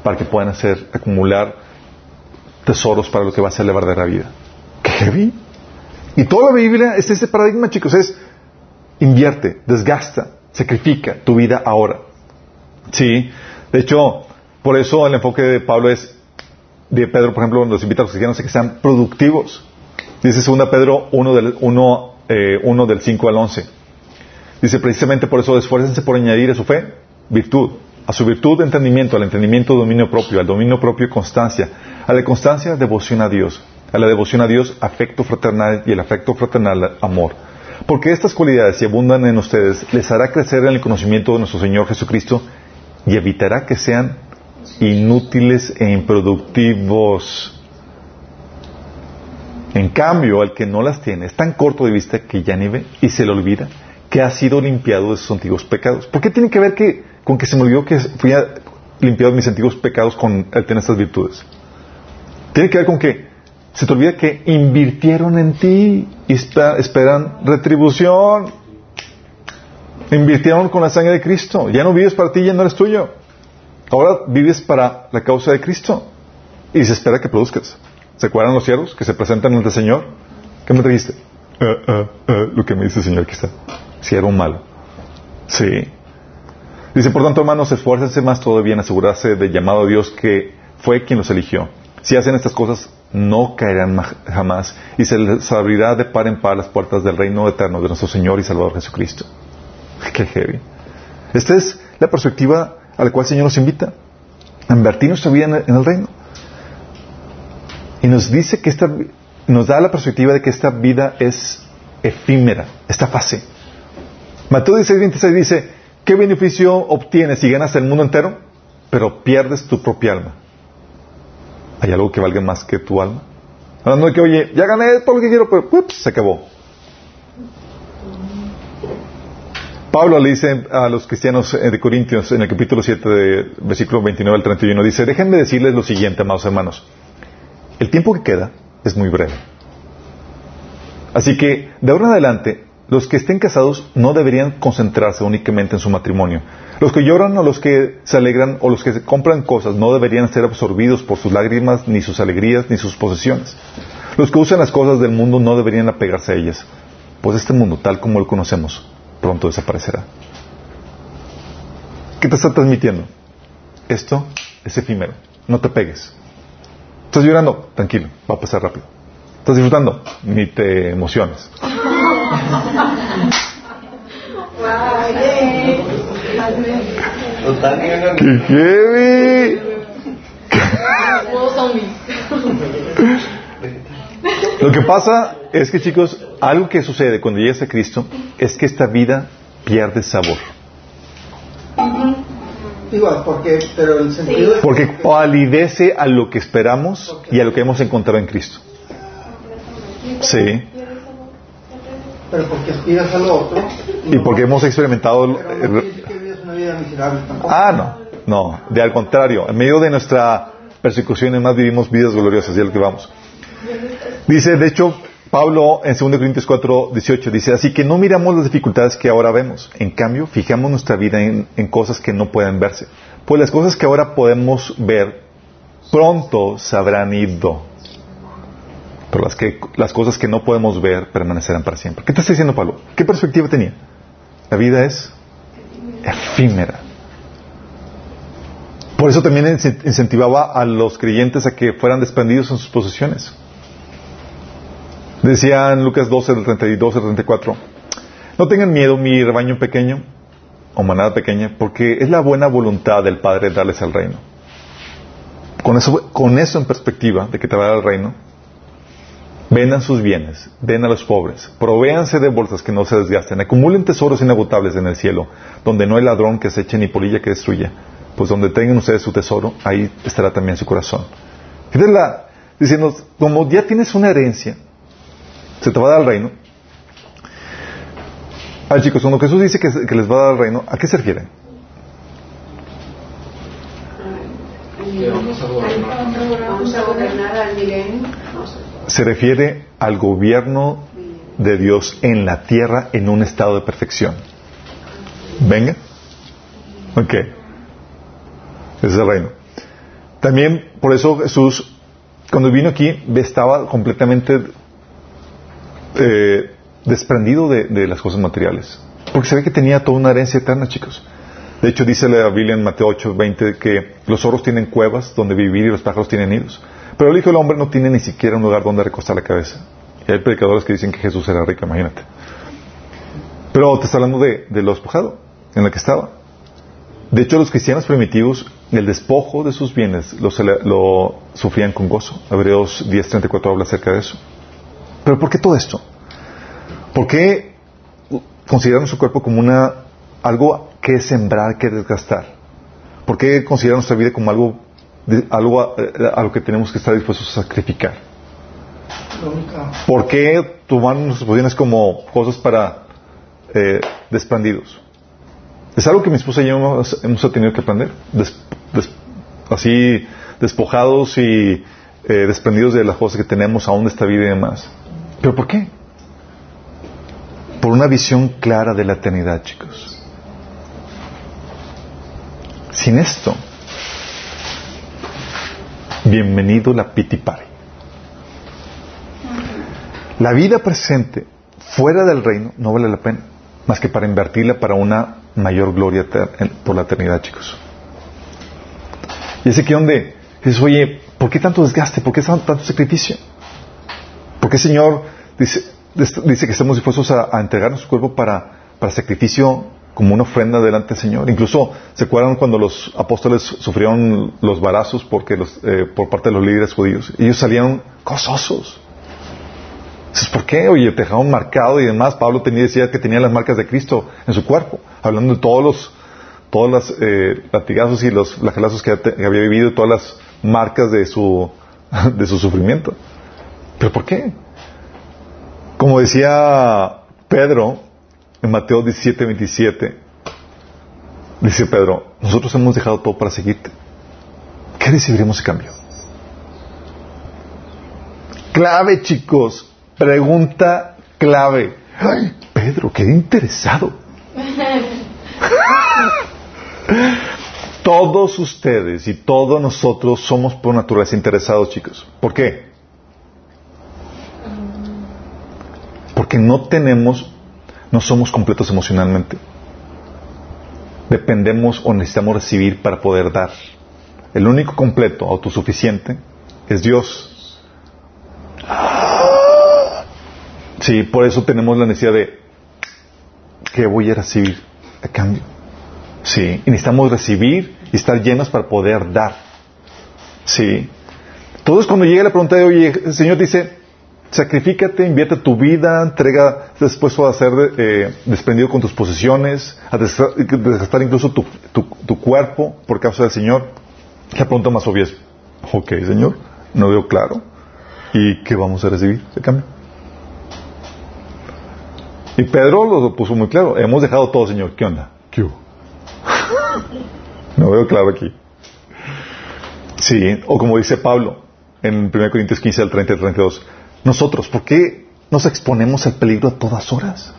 para que puedan hacer, acumular tesoros para lo que va a ser la verdadera vida. ¡Qué heavy! Y toda la Biblia es ese paradigma, chicos, es invierte, desgasta, sacrifica tu vida ahora. Sí, de hecho, por eso el enfoque de Pablo es de Pedro, por ejemplo, nos invita a los cristianos a que sean productivos. Dice 2 Pedro 1 del, 1, eh, 1 del 5 al 11. Dice precisamente por eso esfuércense por añadir a su fe virtud, a su virtud entendimiento, al entendimiento dominio propio, al dominio propio constancia, a la constancia devoción a Dios, a la devoción a Dios afecto fraternal y el afecto fraternal amor. Porque estas cualidades, si abundan en ustedes, les hará crecer en el conocimiento de nuestro Señor Jesucristo y evitará que sean inútiles e improductivos. En cambio, al que no las tiene es tan corto de vista que ya ni ve y se le olvida que ha sido limpiado de sus antiguos pecados. ¿Por qué tiene que ver que, con que se me olvidó que fui limpiado de mis antiguos pecados con el tener estas virtudes? Tiene que ver con que se te olvida que invirtieron en ti y esperan retribución. Invirtieron con la sangre de Cristo. Ya no vives para ti, ya no eres tuyo. Ahora vives para la causa de Cristo y se espera que produzcas. ¿Se acuerdan los siervos que se presentan ante el Señor? ¿Qué me trajiste? Eh, eh, eh, lo que me dice el Señor, está. Siervo malo. Sí. Dice, por tanto, hermanos, esfuércense más todavía en asegurarse del llamado a Dios que fue quien los eligió. Si hacen estas cosas, no caerán jamás y se les abrirá de par en par las puertas del reino eterno de nuestro Señor y Salvador Jesucristo. Qué heavy. Esta es la perspectiva a la cual el Señor nos invita a invertir nuestra vida en el, reino. Y nos dice que esta, nos da la perspectiva de que esta vida es efímera, esta fase. Mateo 16, 26 dice, ¿qué beneficio obtienes si ganas el mundo entero, pero pierdes tu propia alma? ¿Hay algo que valga más que tu alma? Hablando de que, oye, ya gané todo lo que quiero, pero se acabó. Pablo le dice a los cristianos de Corintios en el capítulo 7, de, versículo 29 al 31, dice, déjenme decirles lo siguiente, amados hermanos. El tiempo que queda es muy breve. Así que, de ahora en adelante, los que estén casados no deberían concentrarse únicamente en su matrimonio. Los que lloran o los que se alegran o los que compran cosas no deberían ser absorbidos por sus lágrimas, ni sus alegrías, ni sus posesiones. Los que usan las cosas del mundo no deberían apegarse a ellas, pues este mundo, tal como lo conocemos, pronto desaparecerá. ¿Qué te está transmitiendo? Esto es efímero. No te pegues. ¿Estás llorando? Tranquilo, va a pasar rápido. ¿Estás disfrutando? Ni te emociones. Lo que pasa es que, chicos, algo que sucede cuando llegas a Cristo es que esta vida pierde sabor. Igual, porque, pero el sentido porque palidece a lo que esperamos y a lo que hemos encontrado en Cristo. Sí. Pero porque aspiras a lo otro. Y porque hemos experimentado. no una vida miserable tampoco. Ah, no, no, de al contrario, en medio de nuestra persecución, además vivimos vidas gloriosas, y es lo que vamos. Dice, de hecho, Pablo en 2 Corintios 4, 18 dice, así que no miramos las dificultades que ahora vemos, en cambio, fijamos nuestra vida en, cosas que no pueden verse, pues las cosas que ahora podemos ver pronto se habrán ido. Las, que, las cosas que no podemos ver permanecerán para siempre. ¿Qué te está diciendo Pablo? ¿Qué perspectiva tenía? La vida es efímera. Por eso también incentivaba a los creyentes a que fueran desprendidos en sus posesiones. Decía en Lucas 12, del 32 al 34, no tengan miedo, mi rebaño pequeño o manada pequeña, porque es la buena voluntad del Padre darles el reino. Con eso, con eso en perspectiva de que te va a dar el reino, vendan sus bienes, den a los pobres, provéanse de bolsas que no se desgasten, acumulen tesoros inagotables en el cielo, donde no hay ladrón que se eche ni polilla que destruya, pues donde tengan ustedes su tesoro, ahí estará también su corazón. Fíjate la, diciendo, como ya tienes una herencia, se te va a dar el reino. A chicos, cuando Jesús dice que, les va a dar el reino, ¿a qué se refiere? Se refiere al gobierno de Dios en la tierra en un estado de perfección. Venga. Ok. Ese es el reino. También, por eso Jesús, cuando vino aquí, estaba completamente eh, desprendido de, las cosas materiales. Porque se ve que tenía toda una herencia eterna, chicos. De hecho, dice la Biblia en Mateo 8, 20 que los zorros tienen cuevas donde vivir y los pájaros tienen nidos. Pero el Hijo del Hombre no tiene ni siquiera un lugar donde recostar la cabeza. Y hay predicadores que dicen que Jesús era rico, imagínate. Pero te está hablando de, de lo despojado en el que estaba. De hecho, los cristianos primitivos, el despojo de sus bienes lo, sufrían con gozo. Hebreos 10.34 habla acerca de eso. Pero ¿por qué todo esto? ¿Por qué consideran su cuerpo como una algo que sembrar, que desgastar? ¿Por qué consideran nuestra vida como algo, algo a, a, lo que tenemos que estar dispuestos a sacrificar? ¿Por qué tomar nuestras posiciones como cosas para eh, desprendidos? Es algo que mi esposa y yo hemos, hemos tenido que aprender. Des, des, así, despojados y eh, desprendidos de las cosas que tenemos aún de esta vida y demás. ¿Pero por qué? Por una visión clara de la eternidad, chicos. Sin esto, bienvenido la piti party. La vida presente fuera del reino no vale la pena, más que para invertirla para una mayor gloria por la eternidad, chicos. Y es aquí donde dices, oye, ¿por qué tanto desgaste? ¿Por qué tanto sacrificio? ¿Por qué, Señor, dice, dice que estamos dispuestos a, a entregar nuestro cuerpo para, para sacrificio como una ofrenda delante del Señor. Incluso se acuerdan cuando los apóstoles sufrieron los barazos porque los, eh, por parte de los líderes judíos. Ellos salieron gozosos. Entonces, ¿por qué? Oye, te dejaron marcado y demás. Pablo tenía, decía que tenía las marcas de Cristo en su cuerpo, hablando de todos los, todos los eh, latigazos y los flagelazos que, que había vivido, todas las marcas de su, de su sufrimiento. ¿Pero por qué? Como decía Pedro en Mateo 17, 27, dice Pedro, nosotros hemos dejado todo para seguirte. ¿Qué recibiremos a cambio? Clave, chicos. Pregunta clave. Ay, Pedro, qué interesado. todos ustedes y todos nosotros somos por naturaleza interesados, chicos. ¿Por qué? Porque no tenemos, no somos completos emocionalmente. Dependemos o necesitamos recibir para poder dar. El único completo, autosuficiente, es Dios. Sí, por eso tenemos la necesidad de ¿qué voy a recibir a cambio? Sí, y necesitamos recibir y estar llenos para poder dar. Sí. Entonces cuando llega la pregunta de, oye, el Señor dice, sacrifícate, invierte tu vida, entrega, después a ser eh, desprendido con tus posesiones, a desgastar incluso tu, cuerpo por causa del Señor. La pregunta más obvia es, ok, Señor, no veo claro. ¿Y qué vamos a recibir de cambio? Y Pedro lo puso muy claro, hemos dejado todo, Señor, ¿qué onda? ¿Qué no veo claro aquí. Sí, o como dice Pablo en 1 Corintios 15 al 30 y 32, nosotros, ¿por qué nos exponemos al peligro a todas horas?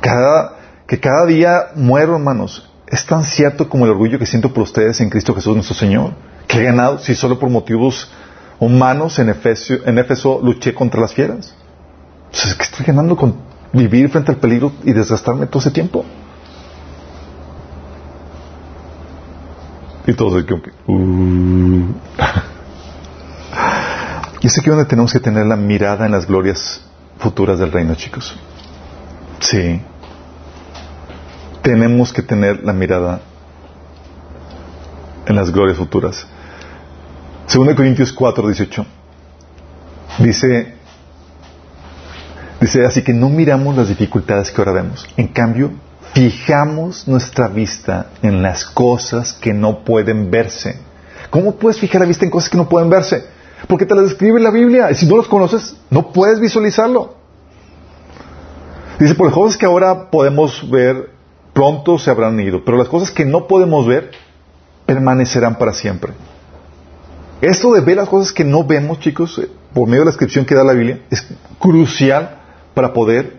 Cada, que cada día muero, hermanos, es tan cierto como el orgullo que siento por ustedes en Cristo Jesús nuestro Señor, que he ganado, si solo por motivos humanos en en Éfeso luché contra las fieras. Pues es que estoy ganando con vivir frente al peligro y desgastarme todo ese tiempo. Y todos que... Uh. y es aquí donde tenemos que tener la mirada en las glorias futuras del reino, chicos. Sí. Tenemos que tener la mirada en las glorias futuras. 2 Corintios 4, 18. Dice, dice, así que no miramos las dificultades que ahora vemos. En cambio, fijamos nuestra vista en las cosas que no pueden verse. ¿Cómo puedes fijar la vista en cosas que no pueden verse? Porque te las describe la Biblia. Y si no los conoces, no puedes visualizarlo. Dice, por las cosas que ahora podemos ver, pronto se habrán ido. Pero las cosas que no podemos ver, permanecerán para siempre. Esto de ver las cosas que no vemos, chicos, eh, por medio de la descripción que da la Biblia, es crucial para poder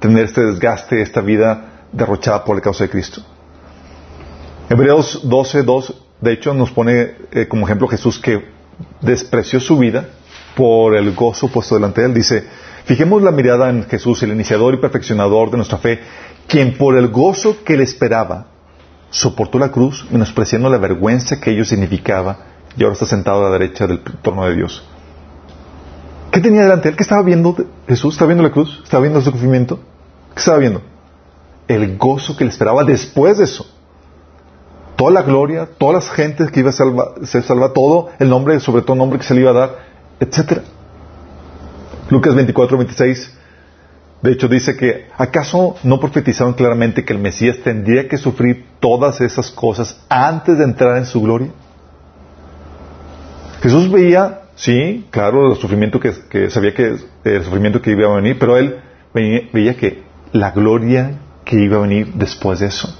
tener este desgaste, esta vida derrochada por la causa de Cristo. Hebreos 12, 2, de hecho, nos pone eh, como ejemplo Jesús que despreció su vida por el gozo puesto delante de él. Dice, fijemos la mirada en Jesús, el iniciador y perfeccionador de nuestra fe, quien por el gozo que le esperaba, soportó la cruz, menospreciando la vergüenza que ello significaba, y ahora está sentado a la derecha del trono de Dios. ¿Qué tenía delante de él? ¿Qué estaba viendo Jesús? ¿Estaba viendo la cruz? ¿Estaba viendo su sufrimiento? ¿Qué estaba viendo? El gozo que le esperaba después de eso. Toda la gloria, todas las gentes que iba a ser salva, todo el nombre, sobre todo el nombre que se le iba a dar, etc. Lucas 24, 26 de hecho, dice que ¿acaso no profetizaron claramente que el Mesías tendría que sufrir todas esas cosas antes de entrar en su gloria? Jesús veía, sí, claro, el sufrimiento que, sabía que el sufrimiento que iba a venir, pero él veía, que la gloria que iba a venir después de eso.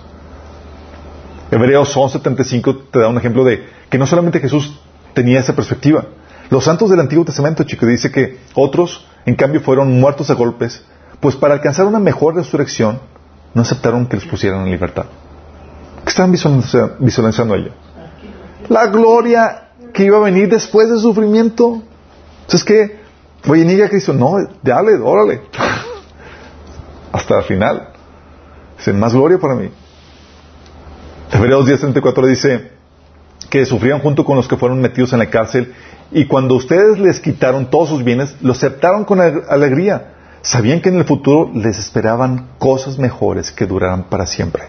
Hebreos 11:75 te da un ejemplo de que no solamente Jesús tenía esa perspectiva. Los santos del Antiguo Testamento, chicos, dice que otros, en cambio, fueron muertos a golpes pues para alcanzar una mejor resurrección, no aceptaron que los pusieran en libertad. ¿Qué estaban visualizando ellos? La gloria que iba a venir después del sufrimiento. Entonces, ¿qué? Oye, Cristo, no, dale, órale. Hasta el final. Dice, más gloria para mí. Hebreos 10.34 dice que sufrían junto con los que fueron metidos en la cárcel y cuando ustedes les quitaron todos sus bienes, lo aceptaron con alegría Sabían que en el futuro les esperaban cosas mejores que durarán para siempre.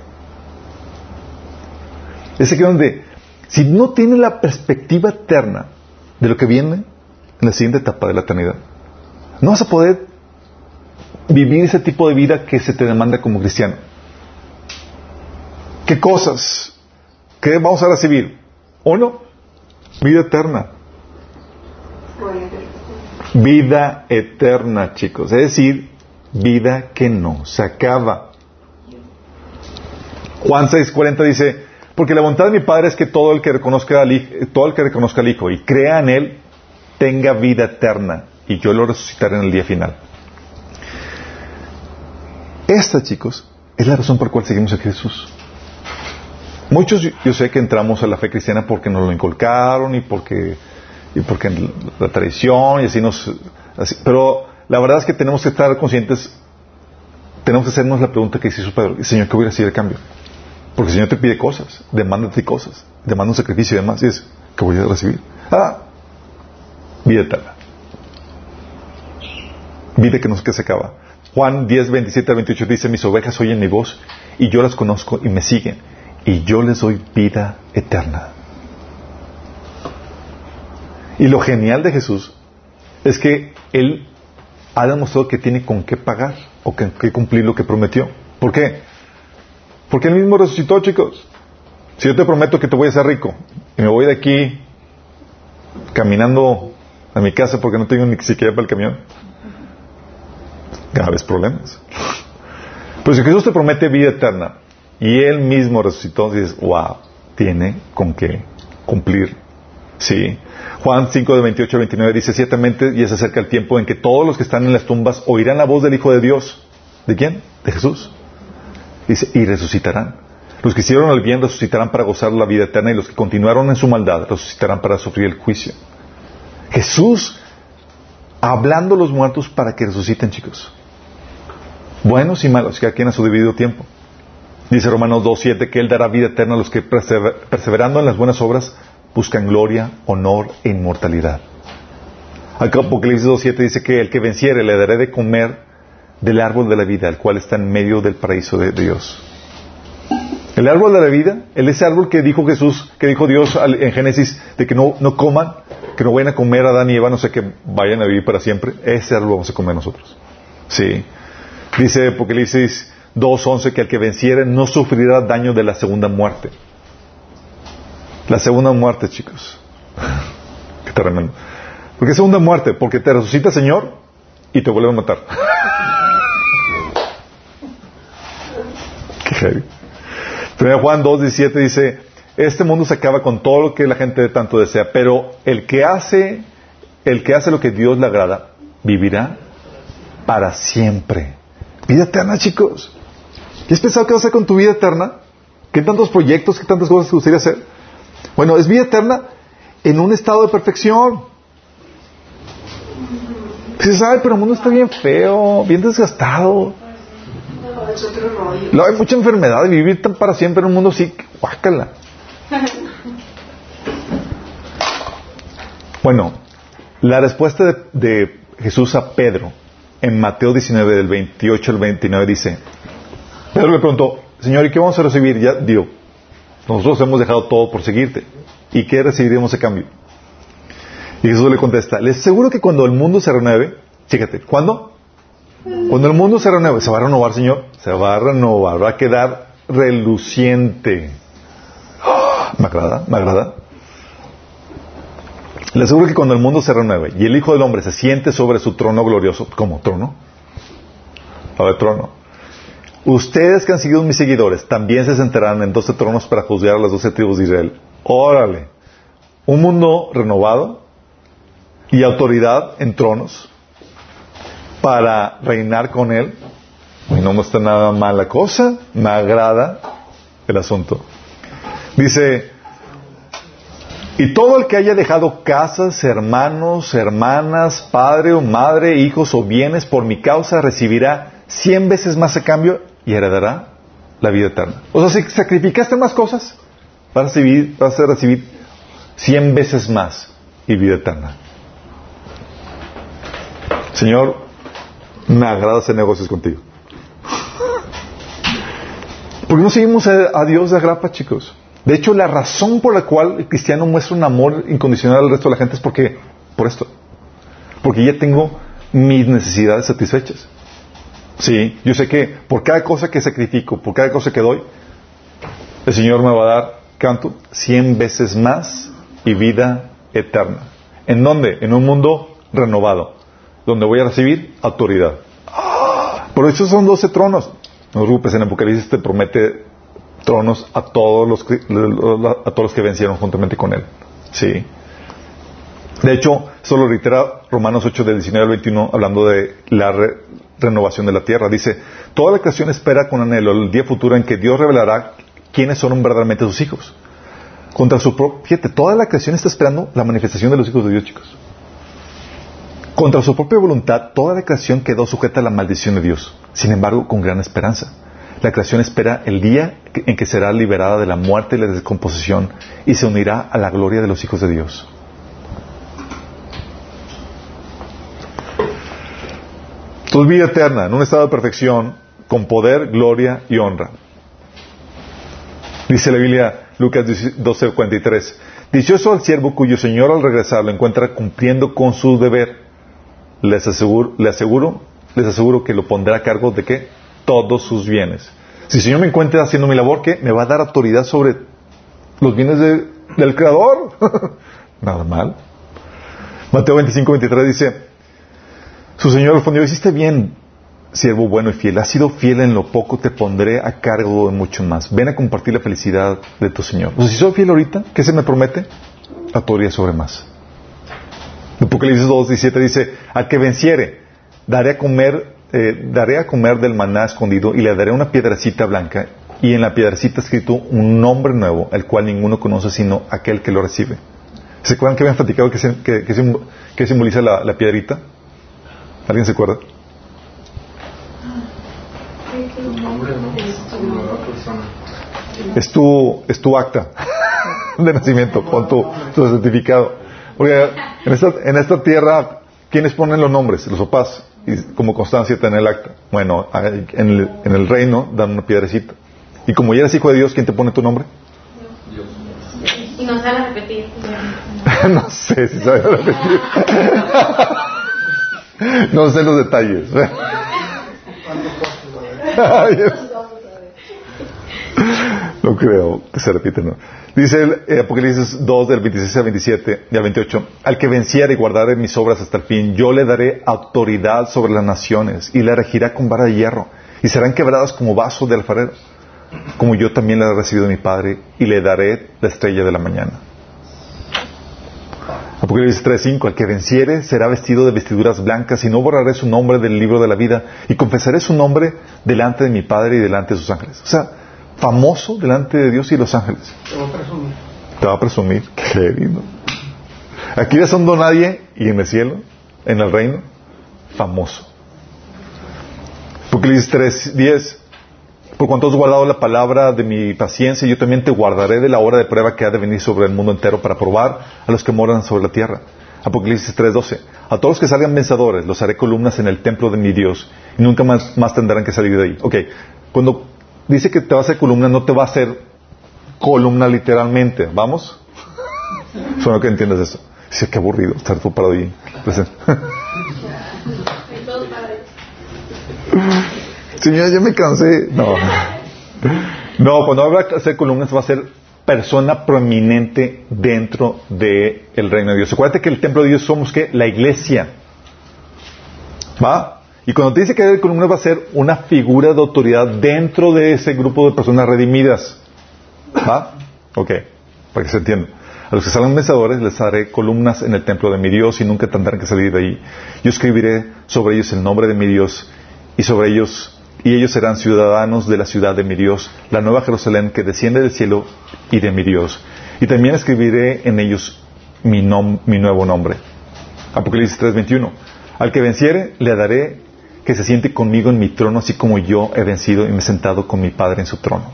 Es aquí donde, si no tienes la perspectiva eterna de lo que viene en la siguiente etapa de la eternidad, no vas a poder vivir ese tipo de vida que se te demanda como cristiano. ¿Qué cosas? ¿Qué vamos a recibir? Uno, vida eterna vida eterna, chicos. Es decir, vida que no se acaba. Juan 6:40 dice, porque la voluntad de mi Padre es que todo el que reconozca al Hijo, todo el que reconozca al Hijo y crea en Él, tenga vida eterna, y yo lo resucitaré en el día final. Esta, chicos, es la razón por la cual seguimos a Jesús. Muchos yo sé que entramos a la fe cristiana porque nos lo inculcaron y porque y porque la tradición y así nos... pero la verdad es que tenemos que estar conscientes, tenemos que hacernos la pregunta que hizo Pedro, Señor, ¿qué voy a recibir el cambio? Porque el Señor te pide cosas, demanda de ti cosas, demanda un sacrificio y demás, y es, ¿qué voy a recibir? Ah, vida eterna. Vida que no que se acaba. Juan 10, 27 al 28 dice, mis ovejas oyen mi voz y yo las conozco y me siguen y yo les doy vida eterna. Y lo genial de Jesús es que Él ha demostrado que tiene con qué pagar o con qué cumplir lo que prometió. ¿Por qué? Porque Él mismo resucitó, chicos. Si yo te prometo que te voy a hacer rico y me voy de aquí caminando a mi casa porque no tengo ni siquiera para el camión, graves problemas. Pero si Jesús te promete vida eterna y Él mismo resucitó, dices, wow, tiene con qué cumplir. Sí. Juan 5 de 28 a 29 dice, ciertamente y se acerca el tiempo en que todos los que están en las tumbas oirán la voz del Hijo de Dios. ¿De quién? De Jesús. Dice, y resucitarán. Los que hicieron el bien resucitarán para gozar la vida eterna y los que continuaron en su maldad resucitarán para sufrir el juicio. Jesús hablando a los muertos para que resuciten, chicos. Buenos y malos, que quien a su debido tiempo. Dice Romanos 2.7 que Él dará vida eterna a los que perseverando en las buenas obras buscan gloria, honor e inmortalidad. Apocalipsis 2.7 dice que el que venciere le daré de comer del árbol de la vida, el cual está en medio del paraíso de Dios. El árbol de la vida, el ese árbol que dijo Jesús, que dijo Dios en Génesis, de que no, no coman, que no vayan a comer a Adán y Eva, no sé que vayan a vivir para siempre, ese árbol vamos a comer nosotros. Sí. Dice Apocalipsis 2.11 que el que venciere no sufrirá daño de la segunda muerte. La segunda muerte, chicos. Qué tremendo. ¿Por qué segunda muerte? Porque te resucita el Señor y te vuelve a matar. Qué heavy. Primero Juan 2.17 dice, este mundo se acaba con todo lo que la gente tanto desea, pero el que hace, el que hace lo que Dios le agrada, vivirá para siempre. Vida eterna, chicos. ¿Y has pensado qué vas a hacer con tu vida eterna? ¿Qué tantos proyectos, qué tantas cosas te gustaría hacer? Bueno, es vida eterna en un estado de perfección. Dices, ay, pero el mundo está bien feo, bien desgastado. No, hay mucha enfermedad y vivir tan para siempre en un mundo así, guácala. Bueno, la respuesta de Jesús a Pedro en Mateo 19, del 28 al 29 dice, Pedro le preguntó, Señor, ¿y qué vamos a recibir? Ya, digo, nosotros hemos dejado todo por seguirte. ¿Y qué recibiremos a cambio? Y Jesús le contesta, les aseguro que cuando el mundo se renueve, fíjate, ¿cuándo? Cuando el mundo se renueve, ¿se va a renovar, Señor? Se va a renovar, va a quedar reluciente. ¡Ah! ¿Me agrada? ¿Me agrada? Le aseguro que cuando el mundo se renueve y el Hijo del Hombre se siente sobre su trono glorioso, ¿cómo trono? A ver, trono. Ustedes que han sido mis seguidores también se sentarán en doce tronos para juzgar a las doce tribus de Israel. Órale. Un mundo renovado y autoridad en tronos para reinar con él. No me está nada mal la cosa. Me agrada el asunto. Dice, y todo el que haya dejado casas, hermanos, hermanas, padre o madre, hijos o bienes por mi causa recibirá cien veces más a cambio y heredará la vida eterna. O sea, si sacrificaste más cosas, vas a recibir, vas a recibir cien veces más y vida eterna. Señor, me agrada hacer negocios contigo. ¿Por qué no seguimos a, Dios de agrapa, chicos? De hecho, la razón por la cual el cristiano muestra un amor incondicional al resto de la gente es porque, por esto. Porque ya tengo mis necesidades satisfechas. Sí, yo sé que por cada cosa que sacrifico, por cada cosa que doy, el Señor me va a dar, canto, cien veces más y vida eterna. ¿En dónde? En un mundo renovado, donde voy a recibir autoridad. Por eso son doce tronos. No preocupes, en Apocalipsis te promete tronos a todos los a todos los que vencieron juntamente con él. Sí. De hecho, solo reitera Romanos 8 del 19 al 21 hablando de la renovación de la tierra. Dice, toda la creación espera con anhelo el día futuro en que Dios revelará quiénes son verdaderamente sus hijos. Contra su propia, fíjate, toda la creación está esperando la manifestación de los hijos de Dios, chicos. Contra su propia voluntad, toda la creación quedó sujeta a la maldición de Dios. Sin embargo, con gran esperanza. La creación espera el día en que será liberada de la muerte y la descomposición y se unirá a la gloria de los hijos de Dios. Tu vida eterna, en un estado de perfección, con poder, gloria y honra. Dice la Biblia, Lucas 12:43, Dichoso al siervo cuyo Señor al regresar lo encuentra cumpliendo con su deber. Les aseguro, les aseguro, les aseguro que lo pondrá a cargo de qué? Todos sus bienes. Si el Señor me encuentra haciendo mi labor, ¿qué? Me va a dar autoridad sobre los bienes del Creador. Nada mal. Mateo 25:23 dice, su señor respondió, hiciste bien, siervo bueno y fiel. Has sido fiel en lo poco, te pondré a cargo de mucho más. Ven a compartir la felicidad de tu Señor. O si soy fiel ahorita, ¿qué se me promete? Autoría sobre más. Apocalipsis 2, 17 dice, al que venciere, daré a comer, eh, daré a comer del maná escondido y le daré una piedrecita blanca y en la piedrecita escrito un nombre nuevo, el cual ninguno conoce sino aquel que lo recibe. ¿Se acuerdan que habían platicado que, sim- que- que sim- que simboliza la piedrita? ¿Alguien se acuerda? Es tu, es tu acta de nacimiento, con tu, tu certificado. Porque en esta, en esta tierra, ¿quiénes ponen los nombres? Los papás. Y como constancia está en el acta. Bueno, en el, en el reino dan una piedrecita. Y como ya eres hijo de Dios, ¿quién te pone tu nombre? Y nos van a repetir. no sé si sabe repetir. no sé los detalles. No creo que se repite, ¿no? Dice el Apocalipsis 2 del 26 al 27 y al 28, al que venciere y guardare mis obras hasta el fin, yo le daré autoridad sobre las naciones y le regirá con vara de hierro y serán quebradas como vasos de alfarero, como yo también la he recibido de mi Padre y le daré la estrella de la mañana. Apocalipsis 3:5, al que venciere será vestido de vestiduras blancas y no borraré su nombre del libro de la vida y confesaré su nombre delante de mi Padre y delante de sus ángeles. O sea, famoso delante de Dios y los ángeles. Te voy a presumir. Te va a presumir. Qué lindo. Aquí un don nadie y en el cielo, en el reino, famoso. Apocalipsis 3:10, por cuanto has guardado la palabra de mi paciencia, yo también te guardaré de la hora de prueba que ha de venir sobre el mundo entero para probar a los que moran sobre la tierra. Apocalipsis 3:12, a todos los que salgan vencedores los haré columnas en el templo de mi Dios y nunca más, más tendrán que salir de ahí. Ok, cuando dice que te va a hacer columna, no te va a hacer columna literalmente. ¿Vamos? Solo que entiendes eso. Dice, qué aburrido estar tú parado ahí. presente. Señor, ya me cansé. No. No, cuando habla de hacer columnas va a ser persona prominente dentro del reino de Dios. Acuérdate que el templo de Dios somos que la iglesia. ¿Va? Y cuando te dice que hay columnas va a ser una figura de autoridad dentro de ese grupo de personas redimidas. ¿Va? Ok, para que se entienda. A los que salgan vencedores les haré columnas en el templo de mi Dios y nunca tendrán que salir de ahí. Yo escribiré sobre ellos el nombre de mi Dios y sobre ellos y ellos serán ciudadanos de la ciudad de mi Dios, la nueva Jerusalén que desciende del cielo y de mi Dios. Y también escribiré en ellos mi, nom- mi nuevo nombre. Apocalipsis 3:21. Al que venciere le daré que se siente conmigo en mi trono, así como yo he vencido y me he sentado con mi Padre en su trono.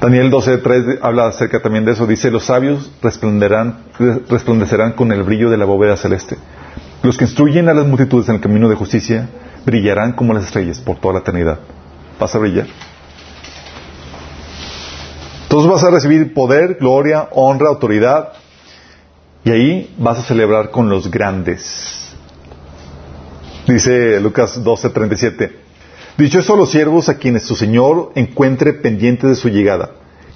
Daniel 12:3 habla acerca también de eso. Dice, los sabios resplandecerán, resplandecerán con el brillo de la bóveda celeste. Los que instruyen a las multitudes en el camino de justicia brillarán como las estrellas por toda la eternidad. Vas a brillar. Entonces vas a recibir poder, gloria, honra, autoridad. Y ahí vas a celebrar con los grandes. Dice Lucas 12:37. Dichosos los siervos a quienes su Señor encuentre pendientes de su llegada.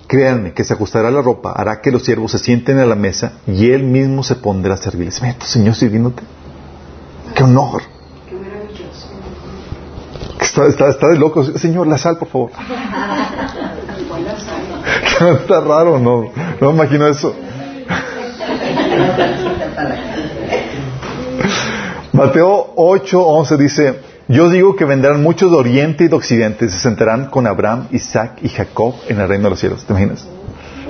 Créanme que se ajustará la ropa, hará que los siervos se sienten a la mesa y él mismo se pondrá a servirles. Mira, tu Señor sirviéndote. ¡Qué honor! Está, está, de loco. Señor, la sal, por favor. Está raro, no, no me imagino eso. Mateo 8, 11 dice, yo digo que vendrán muchos de oriente y de occidente se sentarán con Abraham, Isaac y Jacob en el reino de los cielos. ¿Te imaginas?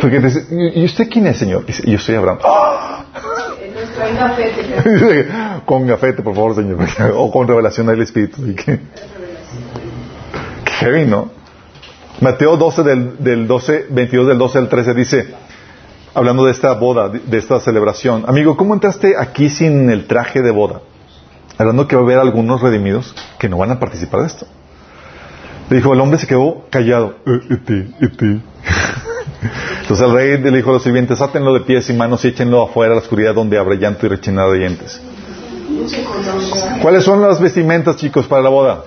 Porque dice, ¿y usted quién es, Señor? Dice, yo soy Abraham. ¡Ah! Con gafete, por favor, Señor. O con revelación del Espíritu. Heavy, ¿no? Mateo 12 del, del 12, 22 del 12 al 13 dice, hablando de esta boda, de esta celebración, amigo, ¿cómo entraste aquí sin el traje de boda? Hablando que va a haber algunos redimidos que no van a participar de esto. Le dijo, el hombre se quedó callado. "Eh, ete, ete". Entonces el rey le dijo a los sirvientes, átenlo de pies y manos y échenlo afuera a la oscuridad donde habrá llanto y rechinar de dientes. ¿Cuáles son las vestimentas, chicos, para la boda?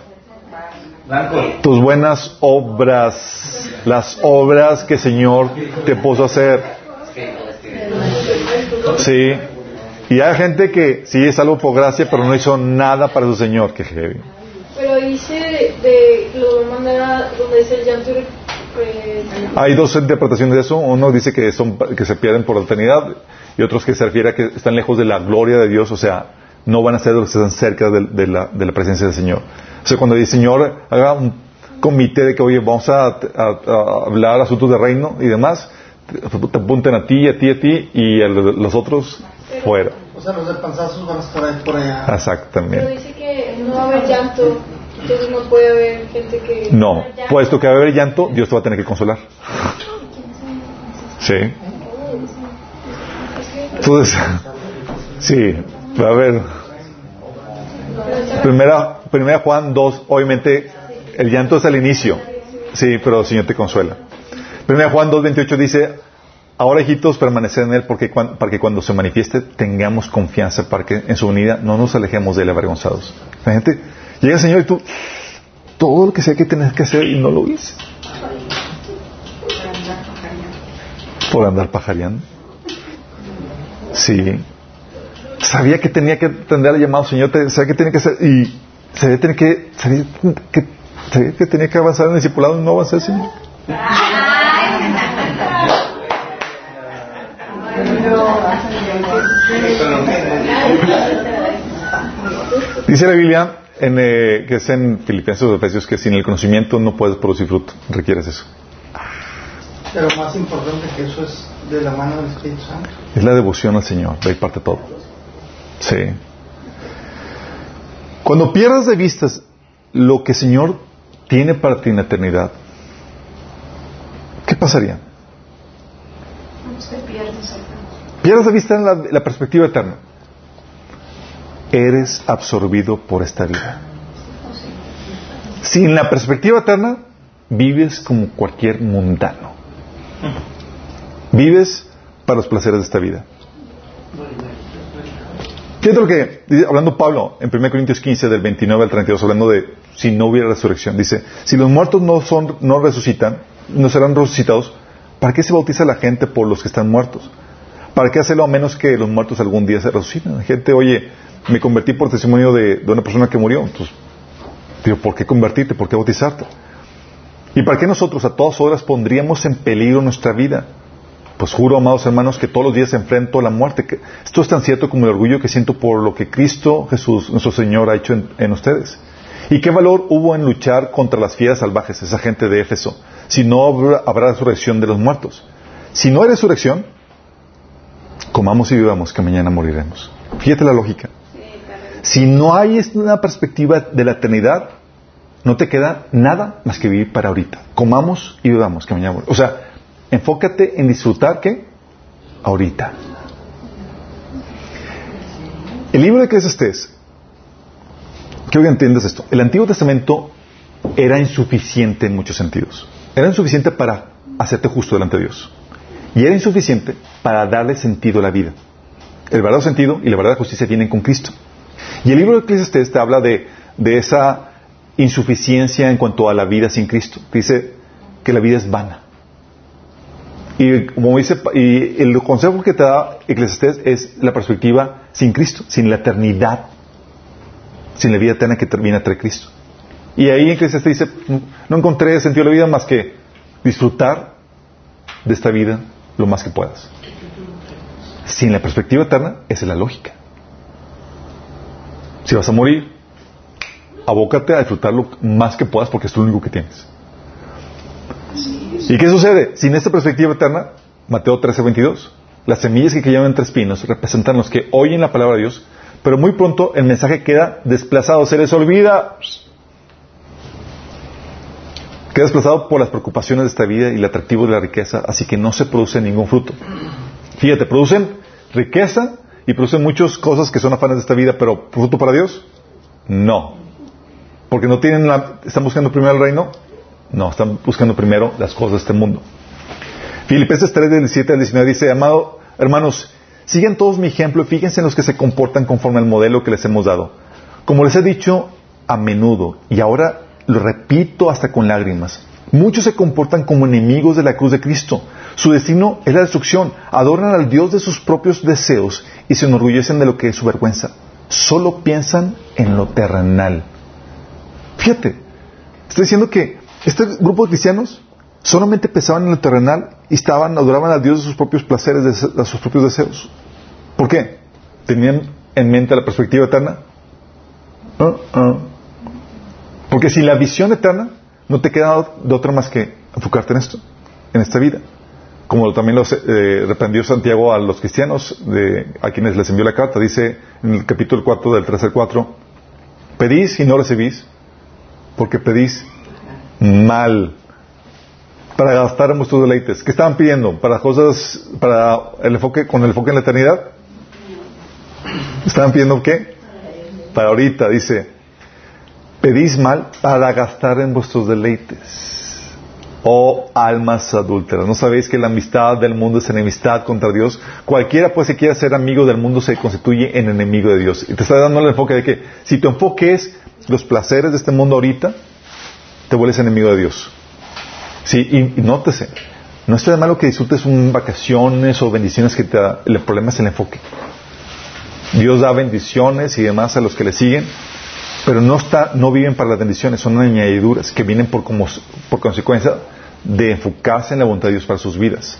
Tus buenas obras, las obras que el Señor te puso a hacer. Sí. Y hay gente que sí es algo por gracia, pero no hizo nada para su Señor. Qué heavy. Pero dice de, lo donde es el llanto Hay dos interpretaciones de eso. Uno dice que son que se pierden por la eternidad y otros que se refiere a que están lejos de la gloria de Dios, o sea, no van a ser los que están cerca de, de la, de la presencia del Señor. O sea, cuando dice Señor, haga un comité de que, oye, vamos a, a- a hablar asuntos de reino y demás, te apunten a ti, a ti, a ti y a los otros fuera. O sea, los de panzazos van a estar ahí por allá. Pero Exactamente. dice que no va a haber llanto, entonces no puede haber gente que... No, puesto que va a haber llanto, Dios te va a tener que consolar. Sí. Entonces, sí, a haber. Primera, primera Juan 2, obviamente el llanto es al inicio. Sí, pero el Señor te consuela. Primera Juan 2, 28 dice, ahora hijitos permaneced en Él porque para que cuando se manifieste tengamos confianza para que en su unidad no nos alejemos de Él avergonzados. La gente llega el Señor y tú, todo lo que sé que tenés que hacer y no lo hice. Por andar pajareando. Sí. Sabía que tenía que atender al llamado Señor, sabía que tenía que hacer y sabía, tenía que, sabía que, sabía que tenía que avanzar en el discipulado y no avancé, Señor. Dice la Biblia, en, eh, que es en Filipenses o Efesios, que sin el conocimiento no puedes producir fruto. Requieres eso. Pero más importante que eso es de la mano del Espíritu Santo. Es la devoción al Señor, de ahí parte todo. Sí. Cuando pierdas de vista lo que el Señor tiene para ti en la eternidad, ¿qué pasaría? Usted pierde esa Pierdas de vista la, la perspectiva eterna. Eres absorbido por esta vida. Sin la perspectiva eterna, vives como cualquier mundano. Vives para los placeres de esta vida. Fíjate lo que hablando Pablo en 1 Corintios 15 del 29 al 32, hablando de si no hubiera resurrección, dice, si los muertos no son, no resucitan, no serán resucitados, ¿para qué se bautiza la gente por los que están muertos? ¿Para qué hacerlo a menos que los muertos algún día se resuciten? La gente, oye, me convertí por testimonio de, de una persona que murió. Entonces, digo, ¿por qué convertirte? ¿Por qué bautizarte? ¿Y para qué nosotros a todas horas pondríamos en peligro nuestra vida? Pues juro, amados hermanos, que todos los días enfrento la muerte. Esto es tan cierto como el orgullo que siento por lo que Cristo Jesús, nuestro Señor, ha hecho en, en ustedes. ¿Y qué valor hubo en luchar contra las fieras salvajes, esa gente de Éfeso, si no habrá, habrá resurrección de los muertos? Si no hay resurrección, comamos y vivamos, que mañana moriremos. Fíjate la lógica. Si no hay una perspectiva de la eternidad, no te queda nada más que vivir para ahorita. Comamos y vivamos, que mañana moriremos. O sea, enfócate en disfrutar que ahorita. El libro de Eclesiastés, quiero que entiendas esto. El Antiguo Testamento era insuficiente en muchos sentidos. Era insuficiente para hacerte justo delante de Dios. Y era insuficiente para darle sentido a la vida. El verdadero sentido y la verdadera justicia vienen con Cristo. Y el libro de Eclesiastés te habla de, de esa insuficiencia en cuanto a la vida sin Cristo. Dice que la vida es vana. Y como dice, y el consejo que te da Eclesiastés es la perspectiva sin Cristo, sin la eternidad, sin la vida eterna que termina entre Cristo. Y ahí Eclesiastés dice, no encontré sentido de la vida más que disfrutar de esta vida lo más que puedas. Sin la perspectiva eterna, esa es la lógica. Si vas a morir, abócate a disfrutar lo más que puedas porque es lo único que tienes. ¿Y qué sucede? Sin esta perspectiva eterna, Mateo 13, 22, las semillas que cayeron entre espinos representan los que oyen la palabra de Dios, pero muy pronto el mensaje queda desplazado, se les olvida. Queda desplazado por las preocupaciones de esta vida y el atractivo de la riqueza, así que no se produce ningún fruto. Fíjate, producen riqueza y producen muchas cosas que son afanes de esta vida, pero fruto para Dios, no. Porque no tienen la, están buscando primero el reino, no, están buscando primero las cosas de este mundo. Filipenses 3, del 17 al 19 dice, amado, hermanos, sigan todos mi ejemplo y fíjense en los que se comportan conforme al modelo que les hemos dado. Como les he dicho a menudo, y ahora lo repito hasta con lágrimas, muchos se comportan como enemigos de la cruz de Cristo. Su destino es la destrucción. Adornan al Dios de sus propios deseos y se enorgullecen de lo que es su vergüenza. Solo piensan en lo terrenal. Fíjate, estoy diciendo que este grupo de cristianos solamente pensaban en lo terrenal y estaban, adoraban a Dios de sus propios placeres, de sus propios deseos. ¿Por qué? ¿Tenían en mente la perspectiva eterna? Porque si la visión eterna no te queda de otra más que enfocarte en esto, en esta vida. como también los eh, reprendió Santiago a los cristianos, a quienes les envió la carta, dice en el capítulo 4 del 3 al 4, pedís y no recibís, porque pedís mal, para gastar en vuestros deleites. ¿Qué estaban pidiendo? ¿Para cosas, para el enfoque, con el enfoque en la eternidad? ¿Estaban pidiendo qué? Para ahorita, dice, pedís mal para gastar en vuestros deleites. Oh almas adúlteras, ¿no sabéis que la amistad del mundo es enemistad contra Dios? Cualquiera pues que quiera ser amigo del mundo se constituye en enemigo de Dios. Y te está dando el enfoque de que si tu enfoque es los placeres de este mundo ahorita, te vuelves enemigo de Dios. Sí, y, nótese, no está de malo que disfrutes un vacaciones o bendiciones que te da, el problema es el enfoque. Dios da bendiciones y demás a los que le siguen, pero no está, no viven para las bendiciones, son añadiduras que vienen por, como, por consecuencia de enfocarse en la voluntad de Dios para sus vidas.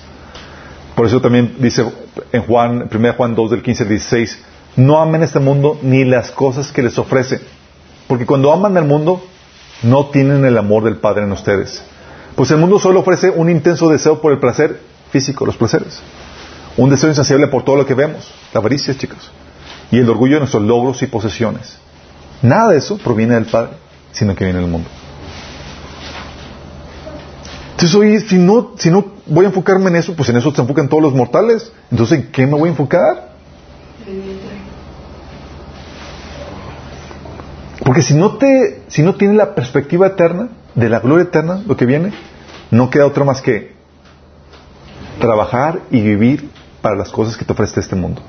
Por eso también dice en Juan, 1 Juan 2 del 15 al 16, no amen este mundo ni las cosas que les ofrece, porque cuando aman al mundo no tienen el amor del Padre en ustedes. Pues el mundo solo ofrece un intenso deseo por el placer físico, los placeres. Un deseo insaciable por todo lo que vemos, la avaricia, chicos. Y el orgullo de nuestros logros y posesiones. Nada de eso proviene del Padre, sino que viene del mundo. Entonces, oye, si no, si no voy a enfocarme en eso, pues en eso se enfocan todos los mortales. Entonces, ¿en qué me voy a enfocar? Porque si no te, si no tienes la perspectiva eterna, de la gloria eterna, lo que viene, no queda otra más que trabajar y vivir para las cosas que te ofrece este mundo.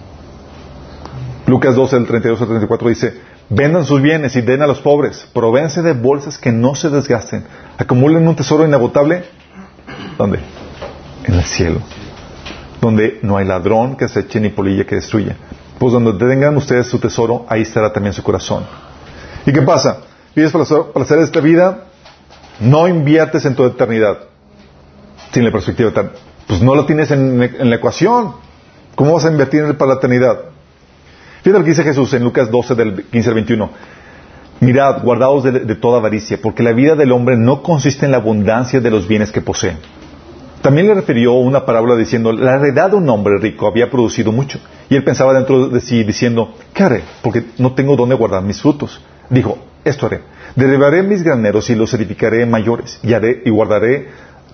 Lucas 12, del 32 al 34 dice, vendan sus bienes y den a los pobres, provénse de bolsas que no se desgasten, acumulen un tesoro inagotable ¿Dónde? En el cielo. Donde no hay ladrón que se eche ni polilla que destruya. Pues donde tengan ustedes su tesoro, ahí estará también su corazón. ¿Y qué pasa? Vives para, hacer esta vida, no inviertes en tu eternidad. Sin la perspectiva eterna. Pues no lo tienes en, la ecuación. ¿Cómo vas a invertir para la eternidad? Fíjate lo que dice Jesús en Lucas 12, del 15 al 21. Mirad, guardaos de, de, toda avaricia, porque la vida del hombre no consiste en la abundancia de los bienes que posee. También le refirió una parábola diciendo, la heredad de un hombre rico había producido mucho. Y él pensaba dentro de sí diciendo, ¿qué haré? Porque no tengo dónde guardar mis frutos. Dijo, esto haré. Derribaré mis graneros y los edificaré mayores. Y, haré, y guardaré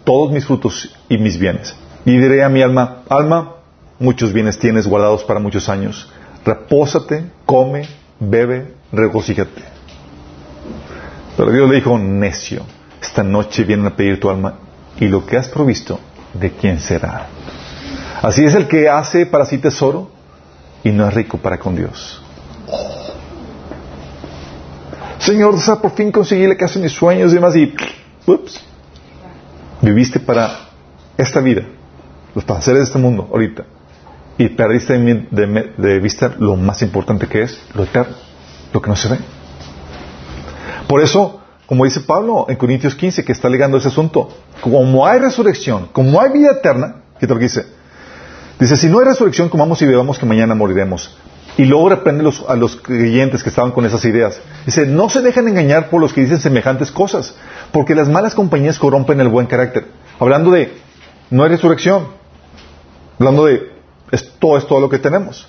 todos mis frutos y mis bienes. Y diré a mi alma, alma, muchos bienes tienes guardados para muchos años. Repósate, come, bebe, regocíjate. Pero Dios le dijo, necio, esta noche vienen a pedir tu alma y lo que has provisto, ¿de quién será? Así es el que hace para sí tesoro y no es rico para con Dios. Señor, por fin conseguí la casa de mis sueños y demás y, ups, viviste para esta vida, los placeres de este mundo ahorita y perdiste de vista lo más importante que es lo eterno, lo que no se ve. Por eso, como dice Pablo en Corintios 15, que está ligando ese asunto, como hay resurrección, como hay vida eterna, ¿qué te lo dice? Dice, si no hay resurrección, comamos y bebamos que mañana moriremos. Y luego reprende a los creyentes que estaban con esas ideas. Dice, no se dejen engañar por los que dicen semejantes cosas, porque las malas compañías corrompen el buen carácter. Hablando de, no hay resurrección. Hablando de, esto es todo lo que tenemos.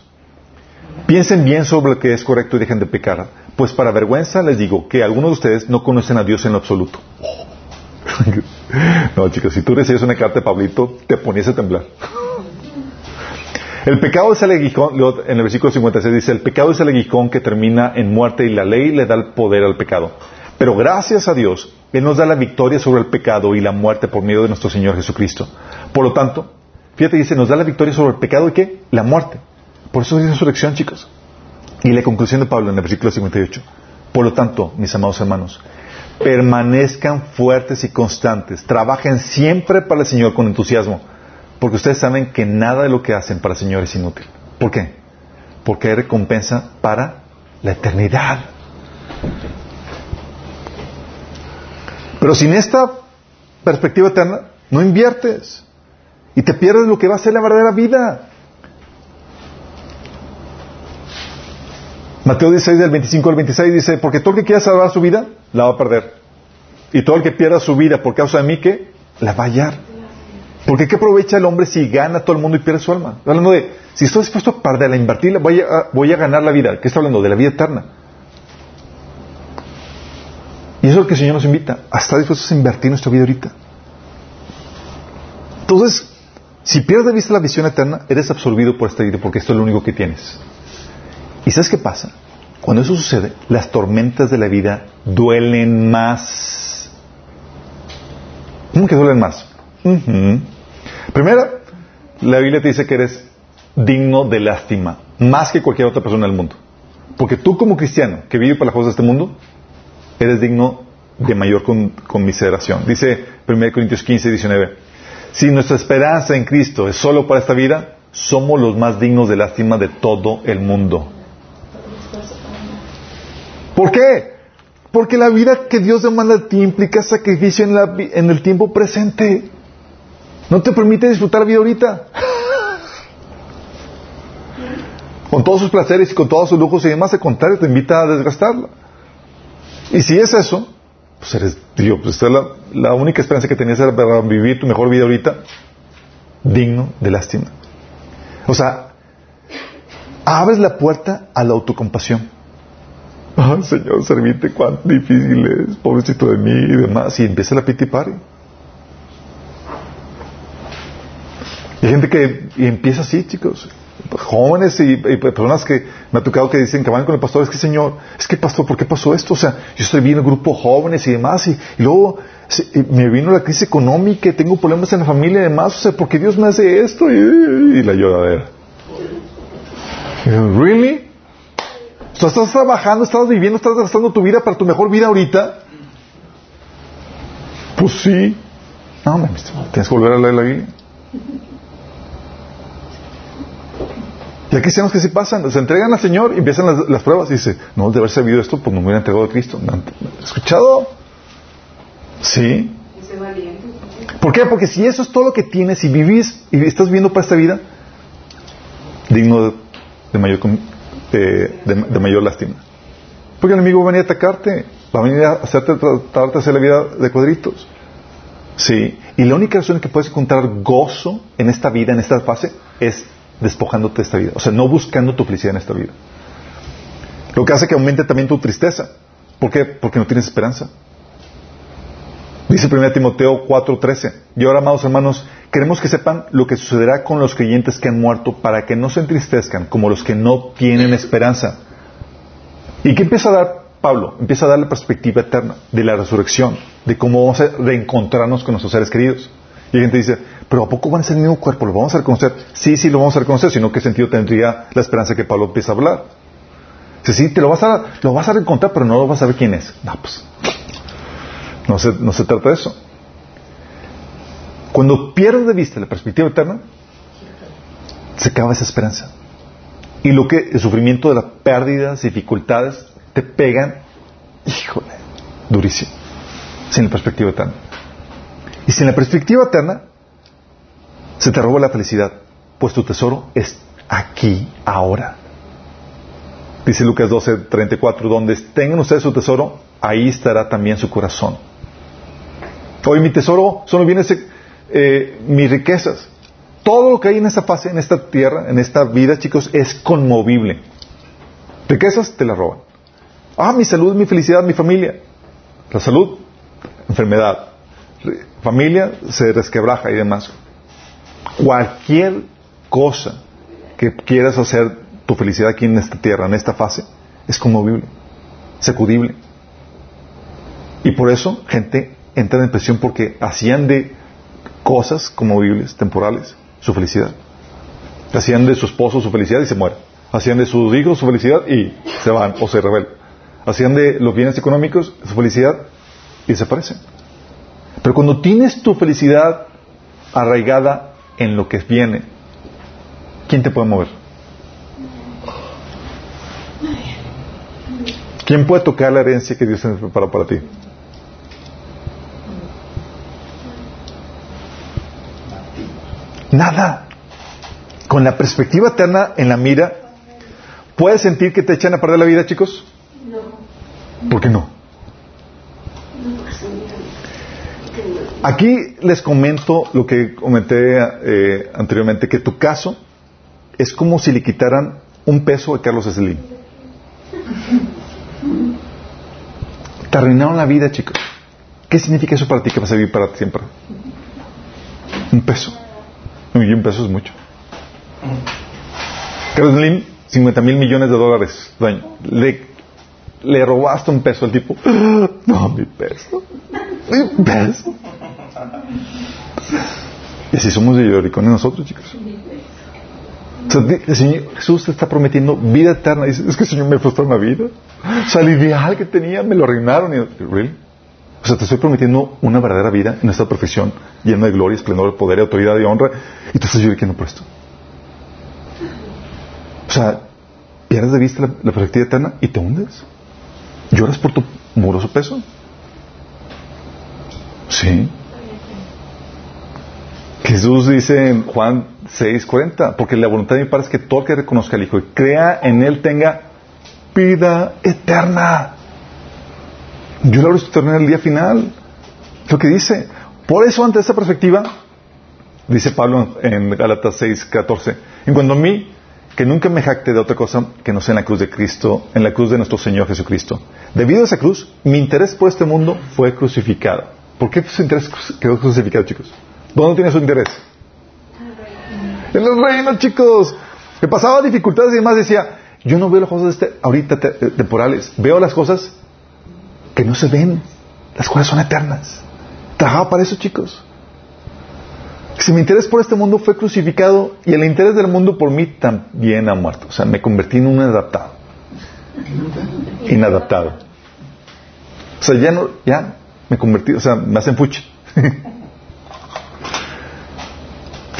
Piensen bien sobre lo que es correcto y dejen de pecar. Pues para vergüenza les digo que algunos de ustedes no conocen a Dios en lo absoluto. no, chicos, si tú recibes una carta de Pablito, te ponías a temblar. El pecado es el aguijón, en el versículo 56 dice, el pecado es el aguijón que termina en muerte y la ley le da el poder al pecado. Pero gracias a Dios, Él nos da la victoria sobre el pecado y la muerte por medio de nuestro Señor Jesucristo. Por lo tanto, fíjate, dice, nos da la victoria sobre el pecado y qué? La muerte. Por eso es resurrección, chicos. Y la conclusión de Pablo en el versículo 58. Por lo tanto, mis amados hermanos, permanezcan fuertes y constantes, trabajen siempre para el Señor con entusiasmo, porque ustedes saben que nada de lo que hacen para el Señor es inútil. ¿Por qué? Porque hay recompensa para la eternidad. Pero sin esta perspectiva eterna, no inviertes y te pierdes lo que va a ser la verdadera vida. Mateo 16 del 25 al 26 dice, porque todo el que quiera salvar su vida, la va a perder. Y todo el que pierda su vida por causa de mí, que la va a hallar. Porque ¿qué aprovecha el hombre si gana todo el mundo y pierde su alma? Hablando de, si estoy dispuesto a perderla, invertirla, voy a, voy a ganar la vida. ¿Qué está hablando? De la vida eterna. Y eso es lo que el Señor nos invita, a estar dispuestos a invertir nuestra vida ahorita. Entonces, si pierdes de vista la visión eterna, eres absorbido por esta vida porque esto es lo único que tienes. ¿Y sabes qué pasa? Cuando eso sucede, las tormentas de la vida duelen más. ¿Cómo que duelen más? Ujú. Primera, la Biblia te dice que eres digno de lástima, más que cualquier otra persona del mundo. Porque tú como cristiano que vive para las cosas de este mundo, eres digno de mayor con- conmiseración. Dice 1 Corintios 15, 19. Si nuestra esperanza en Cristo es solo para esta vida, somos los más dignos de lástima de todo el mundo. ¿Por qué? Porque la vida que Dios demanda de ti implica sacrificio en, la en el tiempo presente. No te permite disfrutar vida ahorita. Con todos sus placeres y con todos sus lujos y demás, al contrario, te invita a desgastarla. Y si es eso, pues eres, digo, pues es la, única esperanza que tenías era para vivir tu mejor vida ahorita, digno de lástima. O sea, abres la puerta a la autocompasión. Señor, servirte cuán difícil es, pobrecito de mí y demás. Y empieza la piti party. Y hay gente que empieza así, chicos. Jóvenes y, personas que me ha tocado que dicen que van con el pastor, es que Señor, es que pastor, ¿por qué pasó esto? O sea, yo estoy bien en grupo jóvenes y demás, y, luego me vino la crisis económica, y tengo problemas en la familia y demás, o sea, ¿por qué Dios me hace esto? Y, la lloradera. ¿Really? O sea, estás trabajando, estás viviendo, estás gastando tu vida para tu mejor vida ahorita. Pues sí. No, tienes que volver a leer la Biblia. Y hay cristianos que sí pasan, se entregan al Señor y empiezan las, pruebas y dice, no, de haber sabido esto, pues no me hubiera entregado a Cristo. ¿Me han escuchado? Sí. ¿Por qué? Porque si eso es todo lo que tienes y vivís y estás viviendo para esta vida, digno de, mayor, eh, de, mayor lástima. Porque el enemigo va a venir a atacarte, va a venir a hacerte tratarte hacer la vida de cuadritos. Sí. Y la única razón en que puedes encontrar gozo en esta vida, en esta fase, es despojándote de esta vida. O sea, no buscando tu felicidad en esta vida. Lo que hace que aumente también tu tristeza. ¿Por qué? Porque no tienes esperanza. Dice 1 Timoteo 4:13. Y ahora, amados hermanos, queremos que sepan lo que sucederá con los creyentes que han muerto para que no se entristezcan como los que no tienen esperanza. ¿Y qué empieza a dar Pablo? Empieza a dar la perspectiva eterna de la resurrección, de cómo vamos a reencontrarnos con nuestros seres queridos. Y gente dice, pero ¿a poco van a ser el mismo cuerpo? ¿Lo vamos a reconocer? Sí, sí, lo vamos a reconocer, sino qué sentido tendría la esperanza que Pablo empieza a hablar. Dice, sí, te lo vas a, lo vas a reencontrar, pero no lo vas a ver quién es. No, pues, no se, no se trata de eso. Cuando pierdes de vista la perspectiva eterna, se acaba esa esperanza. Y lo que el sufrimiento de las pérdidas, dificultades, te pegan, híjole, durísimo, sin la perspectiva eterna. Y sin la perspectiva eterna, se te roba la felicidad, pues tu tesoro es aquí, ahora. Dice Lucas 12, 34, donde tengan ustedes su tesoro, ahí estará también su corazón. Hoy mi tesoro son los bienes, eh, mis riquezas. Todo lo que hay en esta fase, en esta tierra, en esta vida, chicos, es conmovible. Riquezas te las roban. Ah, mi salud, mi felicidad, mi familia. La salud, enfermedad. Re- Familia se resquebraja y demás. Cualquier cosa que quieras hacer tu felicidad aquí en esta tierra, en esta fase, es conmovible, sacudible. Y por eso gente entra en depresión porque hacían de cosas conmovibles, temporales, su felicidad. Hacían de su esposo su felicidad y se mueren. Hacían de sus hijos su felicidad y se van o se rebelan. Hacían de los bienes económicos su felicidad y desaparecen. Pero cuando tienes tu felicidad arraigada en lo que viene, ¿quién te puede mover? ¿Quién puede tocar la herencia que Dios tiene preparado para ti? Nada. Con la perspectiva eterna en la mira, ¿puedes sentir que te echan a perder la vida, chicos? No. ¿Por qué no? Aquí les comento lo que comenté eh, anteriormente, que tu caso es como si le quitaran un peso a Carlos Slim. Te arruinaron la vida, chicos. ¿Qué significa eso para ti que vas a vivir para siempre? Un peso. Y un peso es mucho. Carlos Slim, 50 mil millones de dólares. Le, le robaste un peso al tipo. No, mi peso. Mi peso. Y así somos de lloricones nosotros, chicos. El Señor Jesús te está prometiendo vida eterna. Dice, es que el Señor me frustró una vida. O sea, el ideal que tenía me lo arruinaron. Y, ¿really? O sea, te estoy prometiendo una verdadera vida en esta profesión, llena de gloria, esplendor, poder, autoridad y honra. Y tú estás llorando por esto. O sea, pierdes de vista la, la perspectiva eterna y te hundes. ¿Lloras por tu moroso peso? Sí. Jesús dice en Juan 6:40, porque la voluntad de mi Padre es que todo el que reconozca al Hijo y crea en Él tenga vida eterna. Yo la eterna en el día final. Lo que dice. Por eso, ante esta perspectiva, dice Pablo en Gálatas 6:14, en cuanto a mí, que nunca me jacte de otra cosa que no sea en la cruz de Cristo, en la cruz de nuestro Señor Jesucristo. Debido a esa cruz, mi interés por este mundo fue crucificado. ¿Por qué su interés quedó crucificado, chicos? ¿Dónde tiene su interés? En los reinos, chicos. Que pasaba dificultades y demás decía, yo no veo las cosas este, ahorita te, temporales, veo las cosas que no se ven, las cuales son eternas. Trabajaba para eso, chicos. Si mi interés por este mundo fue crucificado y el interés del mundo por mí también ha muerto. O sea, me convertí en un adaptado. Inadaptado. O sea, ya no, ya me convertí, o sea, me hacen fuchi.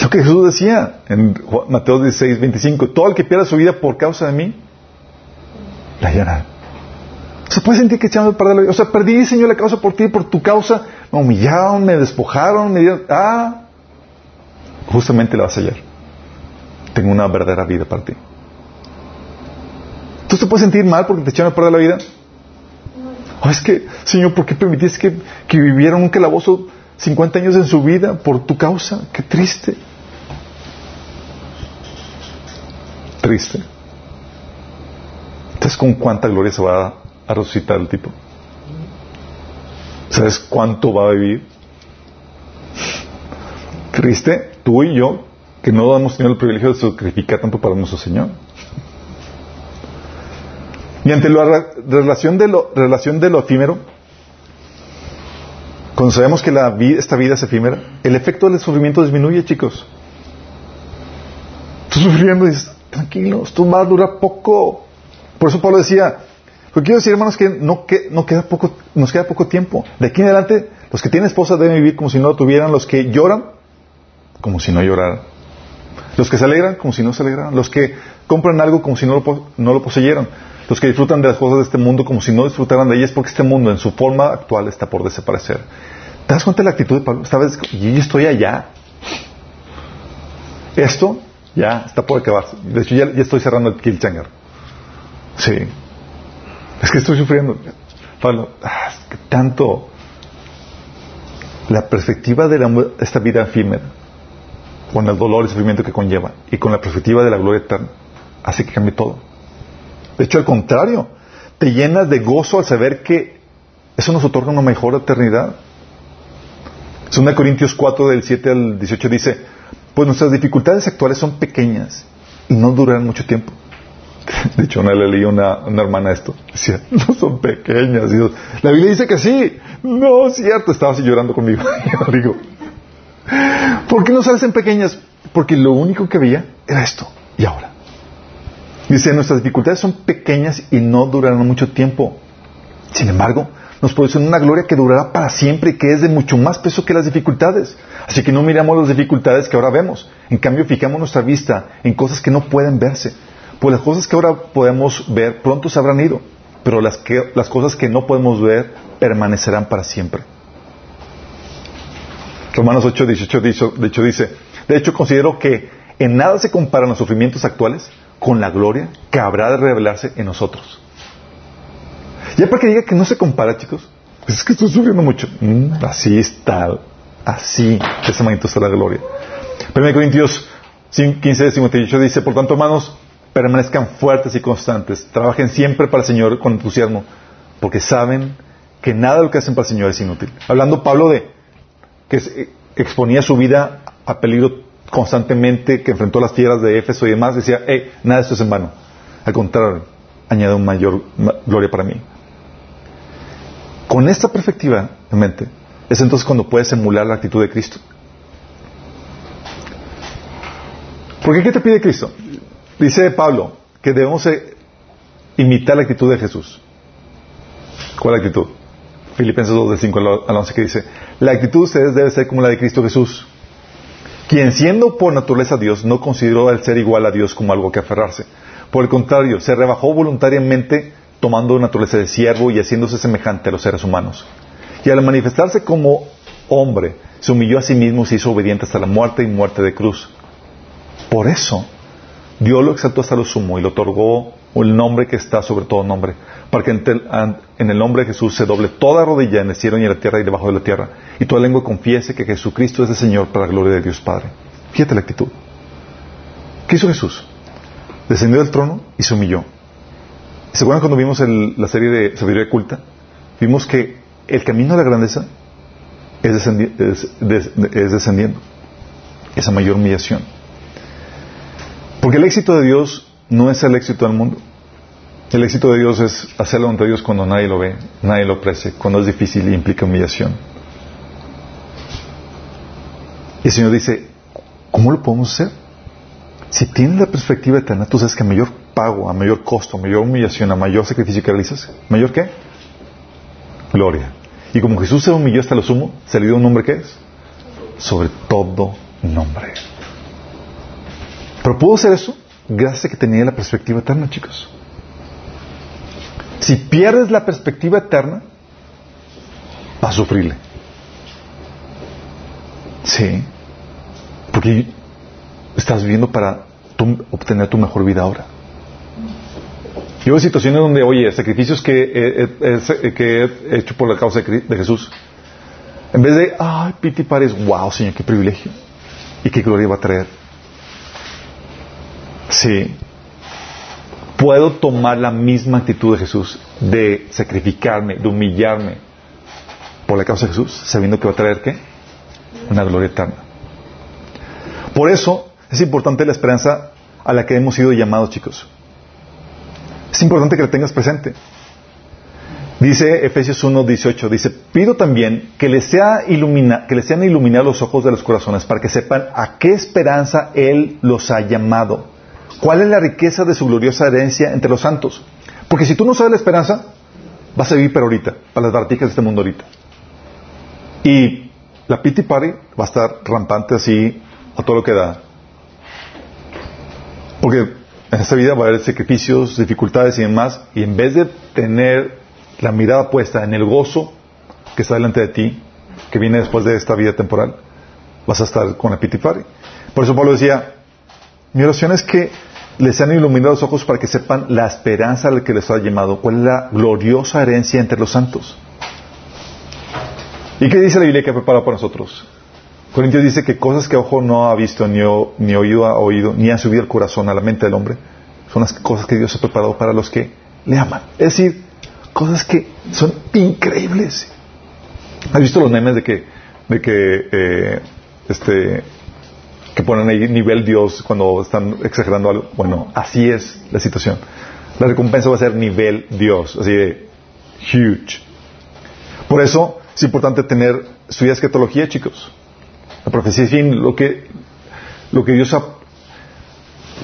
Lo que Jesús decía en Mateo 16, 25, todo el que pierda su vida por causa de mí, la hallará. O sea, puedes sentir que echaron el perder la vida. O sea, perdí, Señor, la causa por ti, por tu causa. Me humillaron, me despojaron, me dieron... Ah, justamente la vas a hallar. Tengo una verdadera vida para ti. ¿Tú te puedes sentir mal porque te echaron a perder la vida? Oh, es que, Señor, ¿por qué permitiste que, que vivieran un calabozo 50 años en su vida por tu causa? Qué triste. Triste. Entonces, ¿con cuánta gloria se va a, a resucitar el tipo? ¿Sabes cuánto va a vivir? Triste, tú y yo, que no hemos tenido el privilegio de sacrificar tanto para nuestro Señor. Y ante la relación de lo, relación de lo efímero, cuando sabemos que la esta vida es efímera, el efecto del sufrimiento disminuye, chicos. Estás sufriendo y dices, tranquilo, esto va a durar poco. Por eso Pablo decía, lo quiero decir, hermanos, que no, no queda poco, nos queda poco tiempo. De aquí en adelante, los que tienen esposa deben vivir como si no lo tuvieran, los que lloran, como si no lloraran. Los que se alegran, como si no se alegraran. Los que compran algo, como si no lo, no lo poseyeran. Los que disfrutan de las cosas de este mundo, como si no disfrutaran de ellas, porque este mundo, en su forma actual, está por desaparecer. ¿Te das cuenta de la actitud de Pablo? Esta vez, yo estoy allá. Esto ya está por acabarse. De hecho, ya, estoy cerrando el Kilchanger. Sí. Es que estoy sufriendo. Pablo, ah, es que tanto la perspectiva de la, esta vida efímera, con el dolor y sufrimiento que conlleva, y con la perspectiva de la gloria eterna, hace que cambie todo. De hecho, al contrario, te llenas de gozo al saber que eso nos otorga una mejor eternidad. 2 Corintios 4 del 7 al 18 dice, pues nuestras dificultades actuales son pequeñas y no durarán mucho tiempo. De hecho, una le leí a una, una, hermana esto. Decía, no son pequeñas. Dios. La Biblia dice que sí. No, es cierto. Estaba así llorando conmigo. Yo digo, ¿por qué no salen pequeñas? Porque lo único que veía era esto. Y ahora. Dice, nuestras dificultades son pequeñas y no durarán mucho tiempo. Sin embargo, nos producen una gloria que durará para siempre y que es de mucho más peso que las dificultades. Así que no miramos las dificultades que ahora vemos. En cambio, fijamos nuestra vista en cosas que no pueden verse. Pues las cosas que ahora podemos ver pronto se habrán ido, pero las, que, las cosas que no podemos ver permanecerán para siempre. Romanos 8, 18, de hecho dice, de hecho considero que en nada se comparan los sufrimientos actuales con la gloria que habrá de revelarse en nosotros. Ya para que diga que no se compara, chicos, pues es que estoy sufriendo mucho. Mm, así está Así, de esa magnitud está la gloria. 1 Corintios 15, 58 dice, por tanto, hermanos, permanezcan fuertes y constantes, trabajen siempre para el Señor con entusiasmo, porque saben que nada de lo que hacen para el Señor es inútil. Hablando Pablo de que eh, exponía su vida a peligro constantemente, que enfrentó las tierras de Éfeso y demás, decía, hey, nada de esto es en vano. Al contrario, añade un mayor gloria para mí. Con esta perspectiva en mente, es entonces cuando puedes emular la actitud de Cristo. ¿Por qué te pide Cristo? Dice Pablo que debemos eh, imitar la actitud de Jesús. ¿Cuál actitud? Filipenses 2, del 5 al 11, que dice, la actitud de ustedes debe ser como la de Cristo Jesús, quien siendo por naturaleza Dios, no consideró el ser igual a Dios como algo que aferrarse. Por el contrario, se rebajó voluntariamente tomando naturaleza de siervo y haciéndose semejante a los seres humanos. Y al manifestarse como hombre, se humilló a sí mismo y se hizo obediente hasta la muerte y muerte de cruz. Por eso, Dios lo exaltó hasta lo sumo y le otorgó el nombre que está sobre todo nombre, para que en el nombre de Jesús se doble toda rodilla en el cielo y en la tierra y debajo de la tierra, y toda lengua confiese que Jesucristo es el Señor para la gloria de Dios Padre. Fíjate la actitud. ¿Qué hizo Jesús? Descendió del trono y se humilló. ¿Se acuerdan cuando vimos la serie de Sabiduría Culta? Vimos que el camino a la grandeza es, es descendiendo. Esa mayor humillación. Porque el éxito de Dios no es el éxito del mundo. El éxito de Dios es hacerlo ante Dios cuando nadie lo ve, nadie lo aprecia, cuando es difícil y implica humillación. Y el Señor dice, ¿cómo lo podemos hacer? Si tienes la perspectiva eterna, tú sabes que a mayor pago, a mayor costo, a mayor humillación, a mayor sacrificio que realizas, ¿mayor qué? Gloria. Y como Jesús se humilló hasta lo sumo, se le dio un nombre que es sobre todo nombre. Pero pudo hacer eso gracias a que tenía la perspectiva eterna, chicos. Si pierdes la perspectiva eterna, vas a sufrirle. Sí. Porque estás viviendo para obtener tu mejor vida ahora. Yo veo situaciones donde, oye, sacrificios que que he hecho por la causa de, Jesús, en vez de, ay, piti pares, wow, Señor, qué privilegio y qué gloria va a traer. Sí. Puedo tomar la misma actitud de Jesús de sacrificarme, de humillarme por la causa de Jesús, sabiendo que va a traer qué? Una gloria eterna. Por eso es importante la esperanza a la que hemos sido llamados, chicos. Es importante que la tengas presente. Dice Efesios 1, 18, dice, pido también que les, sea que les sean iluminados los ojos de los corazones para que sepan a qué esperanza Él los ha llamado. ¿Cuál es la riqueza de su gloriosa herencia entre los santos? Porque si tú no sabes la esperanza, vas a vivir para ahorita, para las barticas de este mundo ahorita. Y la pity party va a estar rampante así a todo lo que da. Porque en esta vida va a haber sacrificios, dificultades y demás, y en vez de tener la mirada puesta en el gozo que está delante de ti, que viene después de esta vida temporal, vas a estar con la pity party. Por eso Pablo decía, mi oración es que les sean iluminados los ojos para que sepan la esperanza al que les ha llamado, cuál es la gloriosa herencia entre los santos. ¿Y qué dice la Biblia que ha preparado para nosotros? Corintios dice que cosas que ojo no ha visto, ni, ni oído ha oído, ni ha subido el corazón a la mente del hombre, son las cosas que Dios ha preparado para los que le aman. Es decir, cosas que son increíbles. ¿Has visto los memes de que, de que, eh, este, que ponen ahí nivel Dios cuando están exagerando algo? Bueno, así es la situación. La recompensa va a ser nivel Dios, así de huge. Por eso es importante tener estudiar escatología, chicos. La profecía es fin, lo que, lo que Dios ha,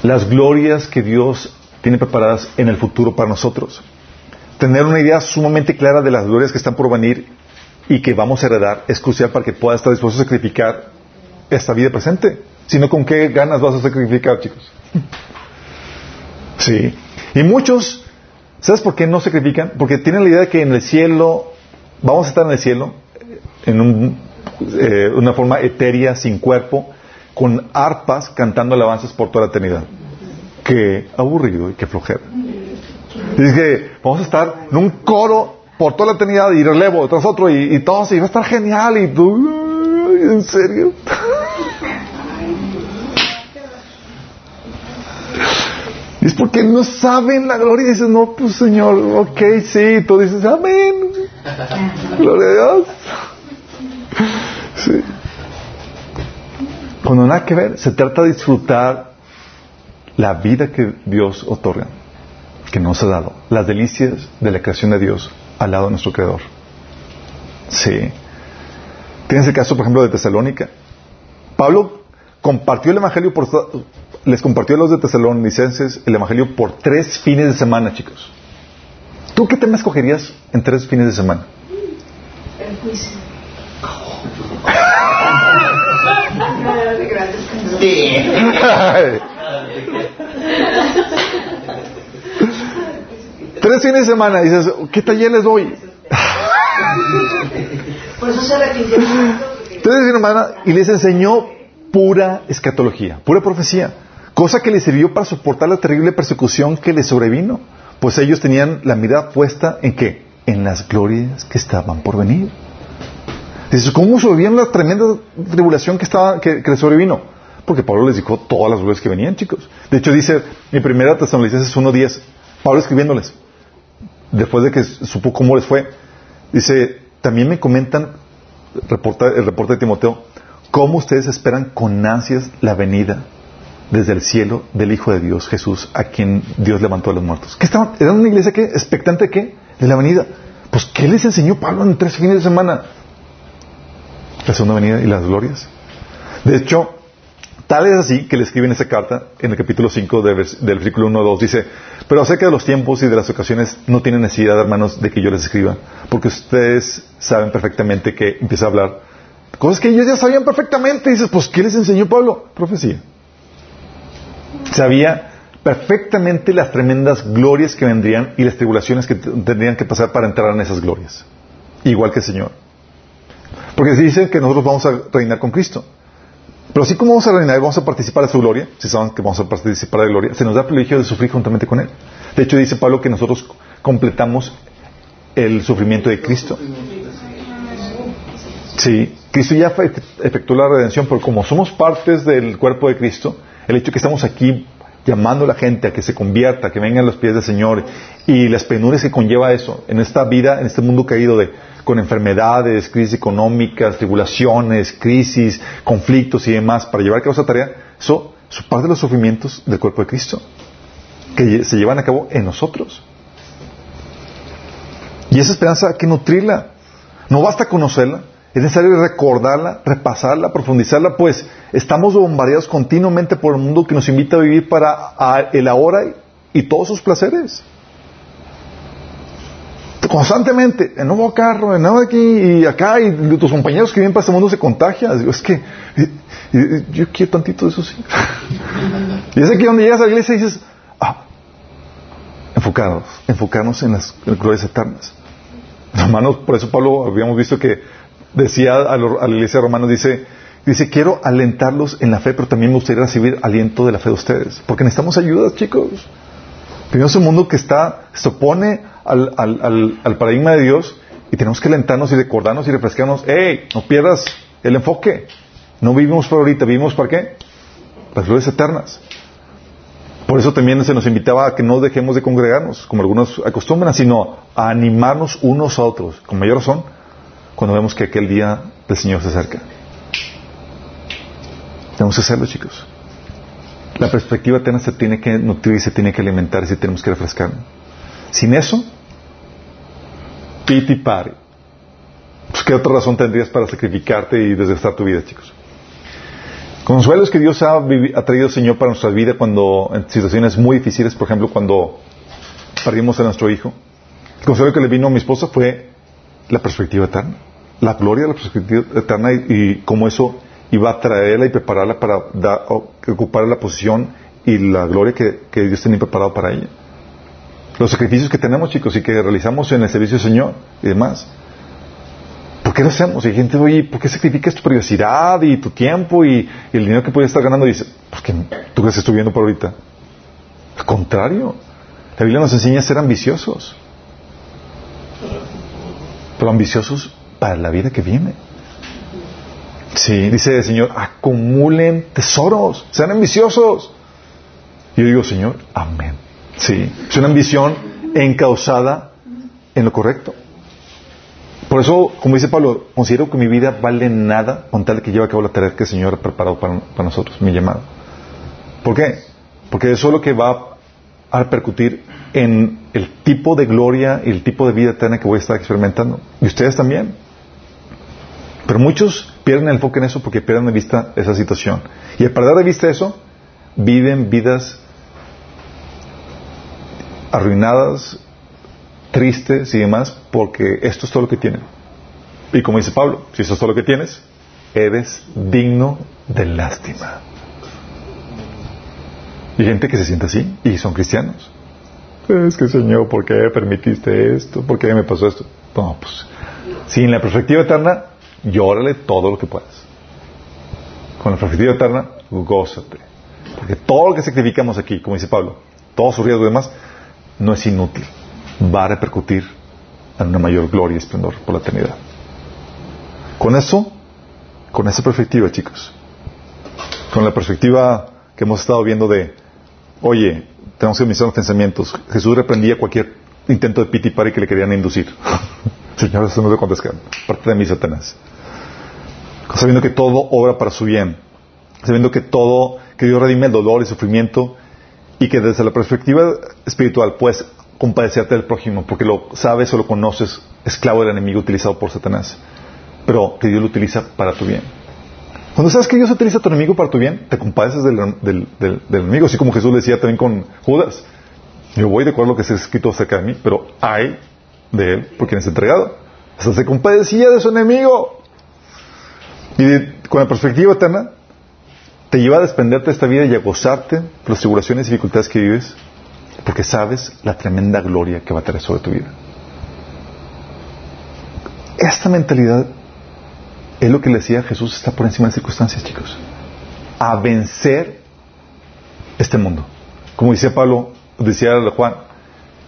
las glorias que Dios tiene preparadas en el futuro para nosotros. Tener una idea sumamente clara de las glorias que están por venir y que vamos a heredar es crucial para que puedas estar dispuesto a sacrificar esta vida presente. Si no, ¿con qué ganas vas a sacrificar, chicos? Sí. Y muchos, ¿sabes por qué no sacrifican? Porque tienen la idea de que en el cielo, vamos a estar en el cielo, en un eh, una forma etérea, sin cuerpo, con arpas cantando alabanzas por toda la eternidad. Qué aburrido y qué flojera. Dice que vamos a estar en un coro por toda la eternidad y relevo tras otro y, y todo, y va a estar genial y tú, ¿En serio? Es porque no saben la gloria y dices, no, pues Señor, ok, sí, tú dices, amén. Gloria a Dios. Sí. Cuando nada que ver, se trata de disfrutar la vida que Dios otorga, que nos ha dado, las delicias de la creación de Dios al lado de nuestro Creador. Sí. Tienes el caso, por ejemplo, de Tesalónica. Pablo compartió el Evangelio por, les compartió a los de Tesalonicenses el Evangelio por tres fines de semana, chicos. ¿Tú qué tema escogerías en tres fines de semana? El juicio. tres fines de semana, dices, ¿qué taller les doy? Por eso se. Tres fines de semana y les enseñó pura escatología, pura profecía, cosa que les sirvió para soportar la terrible persecución que les sobrevino, pues ellos tenían la mirada puesta en qué? En las glorias que estaban por venir. Dices, ¿cómo sobrevivieron la tremenda tribulación que, estaba, que, les sobrevino? Porque Pablo les dijo todas las glorias que venían, chicos. De hecho, dice en primera Tesalonicenses 1.10, Pablo escribiéndoles, después de que supo cómo les fue, dice, también me comentan, reporta, el reporte de Timoteo, cómo ustedes esperan con ansias la venida desde el cielo del Hijo de Dios, Jesús, a quien Dios levantó a los muertos. ¿Qué estaban? ¿Eran una iglesia que expectante qué? De la venida. Pues, ¿qué les enseñó Pablo en tres fines de semana? La segunda venida y las glorias. De hecho, tal es así que le escriben esa carta en el capítulo 5 del versículo 1 2. Dice, pero acerca de los tiempos y de las ocasiones no tienen necesidad, hermanos, de que yo les escriba, porque ustedes saben perfectamente que empieza a hablar cosas que ellos ya sabían perfectamente. Y dices, pues, ¿qué les enseñó Pablo? Profecía. Sabía perfectamente las tremendas glorias que vendrían y las tribulaciones que tendrían que pasar para entrar en esas glorias. Igual que el Señor. Porque se dice que nosotros vamos a reinar con Cristo. Pero así como vamos a reinar y vamos a participar de su gloria, si saben que vamos a participar de gloria, se nos da el privilegio de sufrir juntamente con Él. De hecho, dice Pablo que nosotros completamos el sufrimiento de Cristo. Sí, Cristo ya efectuó la redención, pero como somos partes del cuerpo de Cristo, el hecho de que estamos aquí llamando a la gente a que se convierta, que vengan a los pies del Señor y las penurias que conlleva eso en esta vida, en este mundo caído de con enfermedades, crisis económicas, tribulaciones, crisis, conflictos y demás, para llevar a cabo esa tarea, eso es parte de los sufrimientos del cuerpo de Cristo, que se llevan a cabo en nosotros. Y esa esperanza hay que nutrirla. No basta conocerla, es necesario recordarla, repasarla, profundizarla, pues estamos bombardeados continuamente por el mundo que nos invita a vivir para el ahora y todos sus placeres. Constantemente, en nuevo carro, en nuevo aquí y acá, y tus compañeros que vienen para este mundo se contagian. Digo, es que yo quiero tantito de eso, sí. y es aquí donde llegas a la iglesia y dices, ah, enfocarnos, enfocarnos en las glorias eternas. Hermanos, por eso Pablo habíamos visto que decía a, la iglesia romana, dice, dice, quiero alentarlos en la fe, pero también me gustaría recibir aliento de la fe de ustedes, porque necesitamos ayuda, chicos. Vivimos un mundo que está, se opone al, al, al, paradigma de Dios y tenemos que alentarnos y recordarnos y refrescarnos, hey, no pierdas el enfoque. No vivimos por ahorita, vivimos para qué? Las glorias eternas. Por eso también se nos invitaba a que no dejemos de congregarnos, como algunos acostumbran, sino a animarnos unos a otros, con mayor razón, cuando vemos que aquel día del Señor se acerca. Tenemos que hacerlo, chicos. La perspectiva eterna se tiene que nutrir se tiene que alimentar se tenemos que refrescar. Sin eso, piti pare. Pues, ¿Qué otra razón tendrías para sacrificarte y desgastar tu vida, chicos? Consuelos que Dios ha, ha traído, Señor, para nuestra vida cuando, en situaciones muy difíciles, por ejemplo, cuando perdimos a nuestro hijo. El consuelo que le vino a mi esposa fue la perspectiva eterna. La gloria de la perspectiva eterna y, cómo eso iba a traerla y prepararla para ocupar la posición y la gloria que, que, Dios tenía preparado para ella. Los sacrificios que tenemos, chicos, y que realizamos en el servicio del Señor y demás. ¿Por qué lo hacemos? Y hay gente, oye, ¿por qué sacrificas tu privacidad y tu tiempo y, el dinero que puedes estar ganando? Y dice, porque tú crees que estoy viendo por ahorita. Al contrario, la Biblia nos enseña a ser ambiciosos. Pero ambiciosos para la vida que viene. Sí, dice el Señor, acumulen tesoros, sean ambiciosos. Yo digo, Señor, amén. Sí, es una ambición encausada en lo correcto. Por eso, como dice Pablo, considero que mi vida vale nada con tal que lleve a cabo la tarea que el Señor ha preparado para, para nosotros, mi llamado. ¿Por qué? Porque eso es lo que va a repercutir en el tipo de gloria y el tipo de vida eterna que voy a estar experimentando. Y ustedes también. Pero muchos pierden el enfoque en eso porque pierden de vista esa situación. Y al perder de vista eso, viven vidas arruinadas, tristes y demás, porque esto es todo lo que tienen. Y como dice Pablo, si esto es todo lo que tienes, eres digno de lástima. Y gente que se siente así y son cristianos. Es que Señor, ¿por qué permitiste esto? ¿Por qué me pasó esto? No, pues, si en la perspectiva eterna, llórale todo lo que puedas. Con la perspectiva eterna, gózate. Porque todo lo que sacrificamos aquí, como dice Pablo, todo su riesgo y demás, no es inútil. Va a repercutir en una mayor gloria y esplendor por la eternidad. Con eso, con esa perspectiva, chicos, con la perspectiva que hemos estado viendo de, oye, tenemos que administrar los pensamientos. Jesús reprendía cualquier intento de piti pari que le querían inducir. Señor, eso no te contestan. Parte de mí, Satanás. Sabiendo que todo obra para su bien. Sabiendo que todo, que Dios redime el dolor y sufrimiento y que desde la perspectiva espiritual puedes compadecerte del prójimo porque lo sabes o lo conoces, esclavo del enemigo utilizado por Satanás. Pero que Dios lo utiliza para tu bien. Cuando sabes que Dios utiliza a tu enemigo para tu bien, te compadeces del, del, del, enemigo, así como Jesús decía también con Judas. Yo voy de acuerdo a lo que se ha escrito acerca de mí, pero hay de él por quien es entregado. Hasta se compadecía de su enemigo. Y con la perspectiva eterna, te lleva a desprenderte de esta vida y a gozarte de las tribulaciones y dificultades que vives, porque sabes la tremenda gloria que va a tener sobre tu vida. Esta mentalidad es lo que le decía Jesús, está por encima de circunstancias, chicos. A vencer este mundo. Como decía Pablo, decía Juan,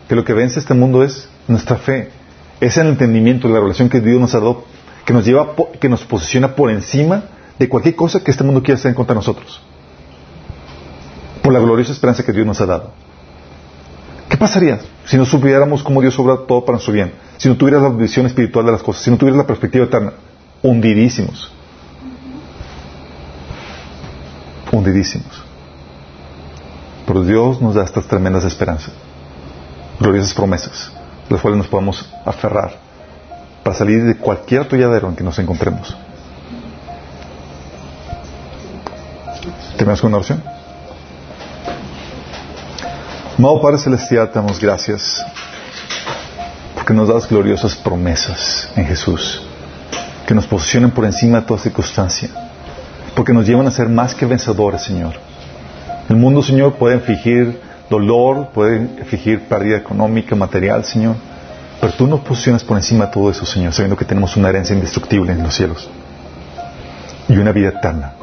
que lo que vence este mundo es nuestra fe. Es el entendimiento, la relación que Dios nos ha dado, que nos lleva, que nos posiciona por encima de cualquier cosa que este mundo quiera hacer contra de nosotros. Por la gloriosa esperanza que Dios nos ha dado. ¿Qué pasaría si no supiéramos cómo Dios obra todo para nuestro bien? Si no tuvieras la visión espiritual de las cosas, si no tuvieras la perspectiva eterna, hundidísimos. Hundidísimos. Pero Dios nos da estas tremendas esperanzas, gloriosas promesas, las cuales nos podemos aferrar para salir de cualquier atolladero en que nos encontremos. ¿Terminamos con una oración? Amado Padre Celestial, te damos gracias porque nos das gloriosas promesas en Jesús que nos posicionen por encima de toda circunstancia, porque nos llevan a ser más que vencedores, Señor. El mundo, Señor, puede fingir dolor, puede fingir pérdida económica, material, Señor, pero tú nos posicionas por encima de todo eso, Señor, sabiendo que tenemos una herencia indestructible en los cielos y una vida eterna.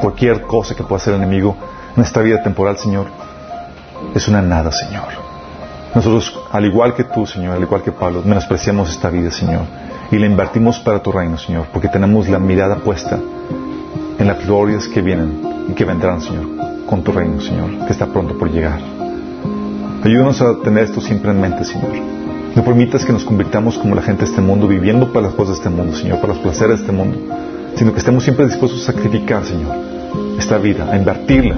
Cualquier cosa que pueda hacer el enemigo, nuestra vida temporal, Señor, es una nada, Señor. Nosotros, al igual que tú, Señor, al igual que Pablo, menospreciamos esta vida, Señor y la invertimos para tu reino, Señor, porque tenemos la mirada puesta en las glorias que vienen y que vendrán, Señor, con tu reino, Señor, que está pronto por llegar. Ayúdanos a tener esto siempre en mente, Señor. No permitas que nos convirtamos como la gente de este mundo, viviendo para las cosas de este mundo, Señor, para los placeres de este mundo, sino que estemos siempre dispuestos a sacrificar, Señor, esta vida, a invertirla,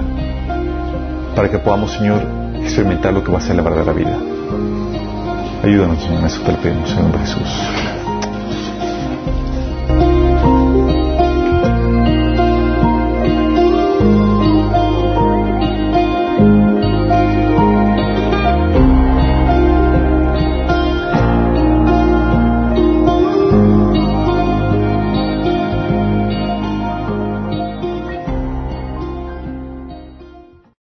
para que podamos, Señor, experimentar lo que va a ser la verdadera vida. Ayúdanos, Señor, en eso te lo pedimos, en nombre de Jesús.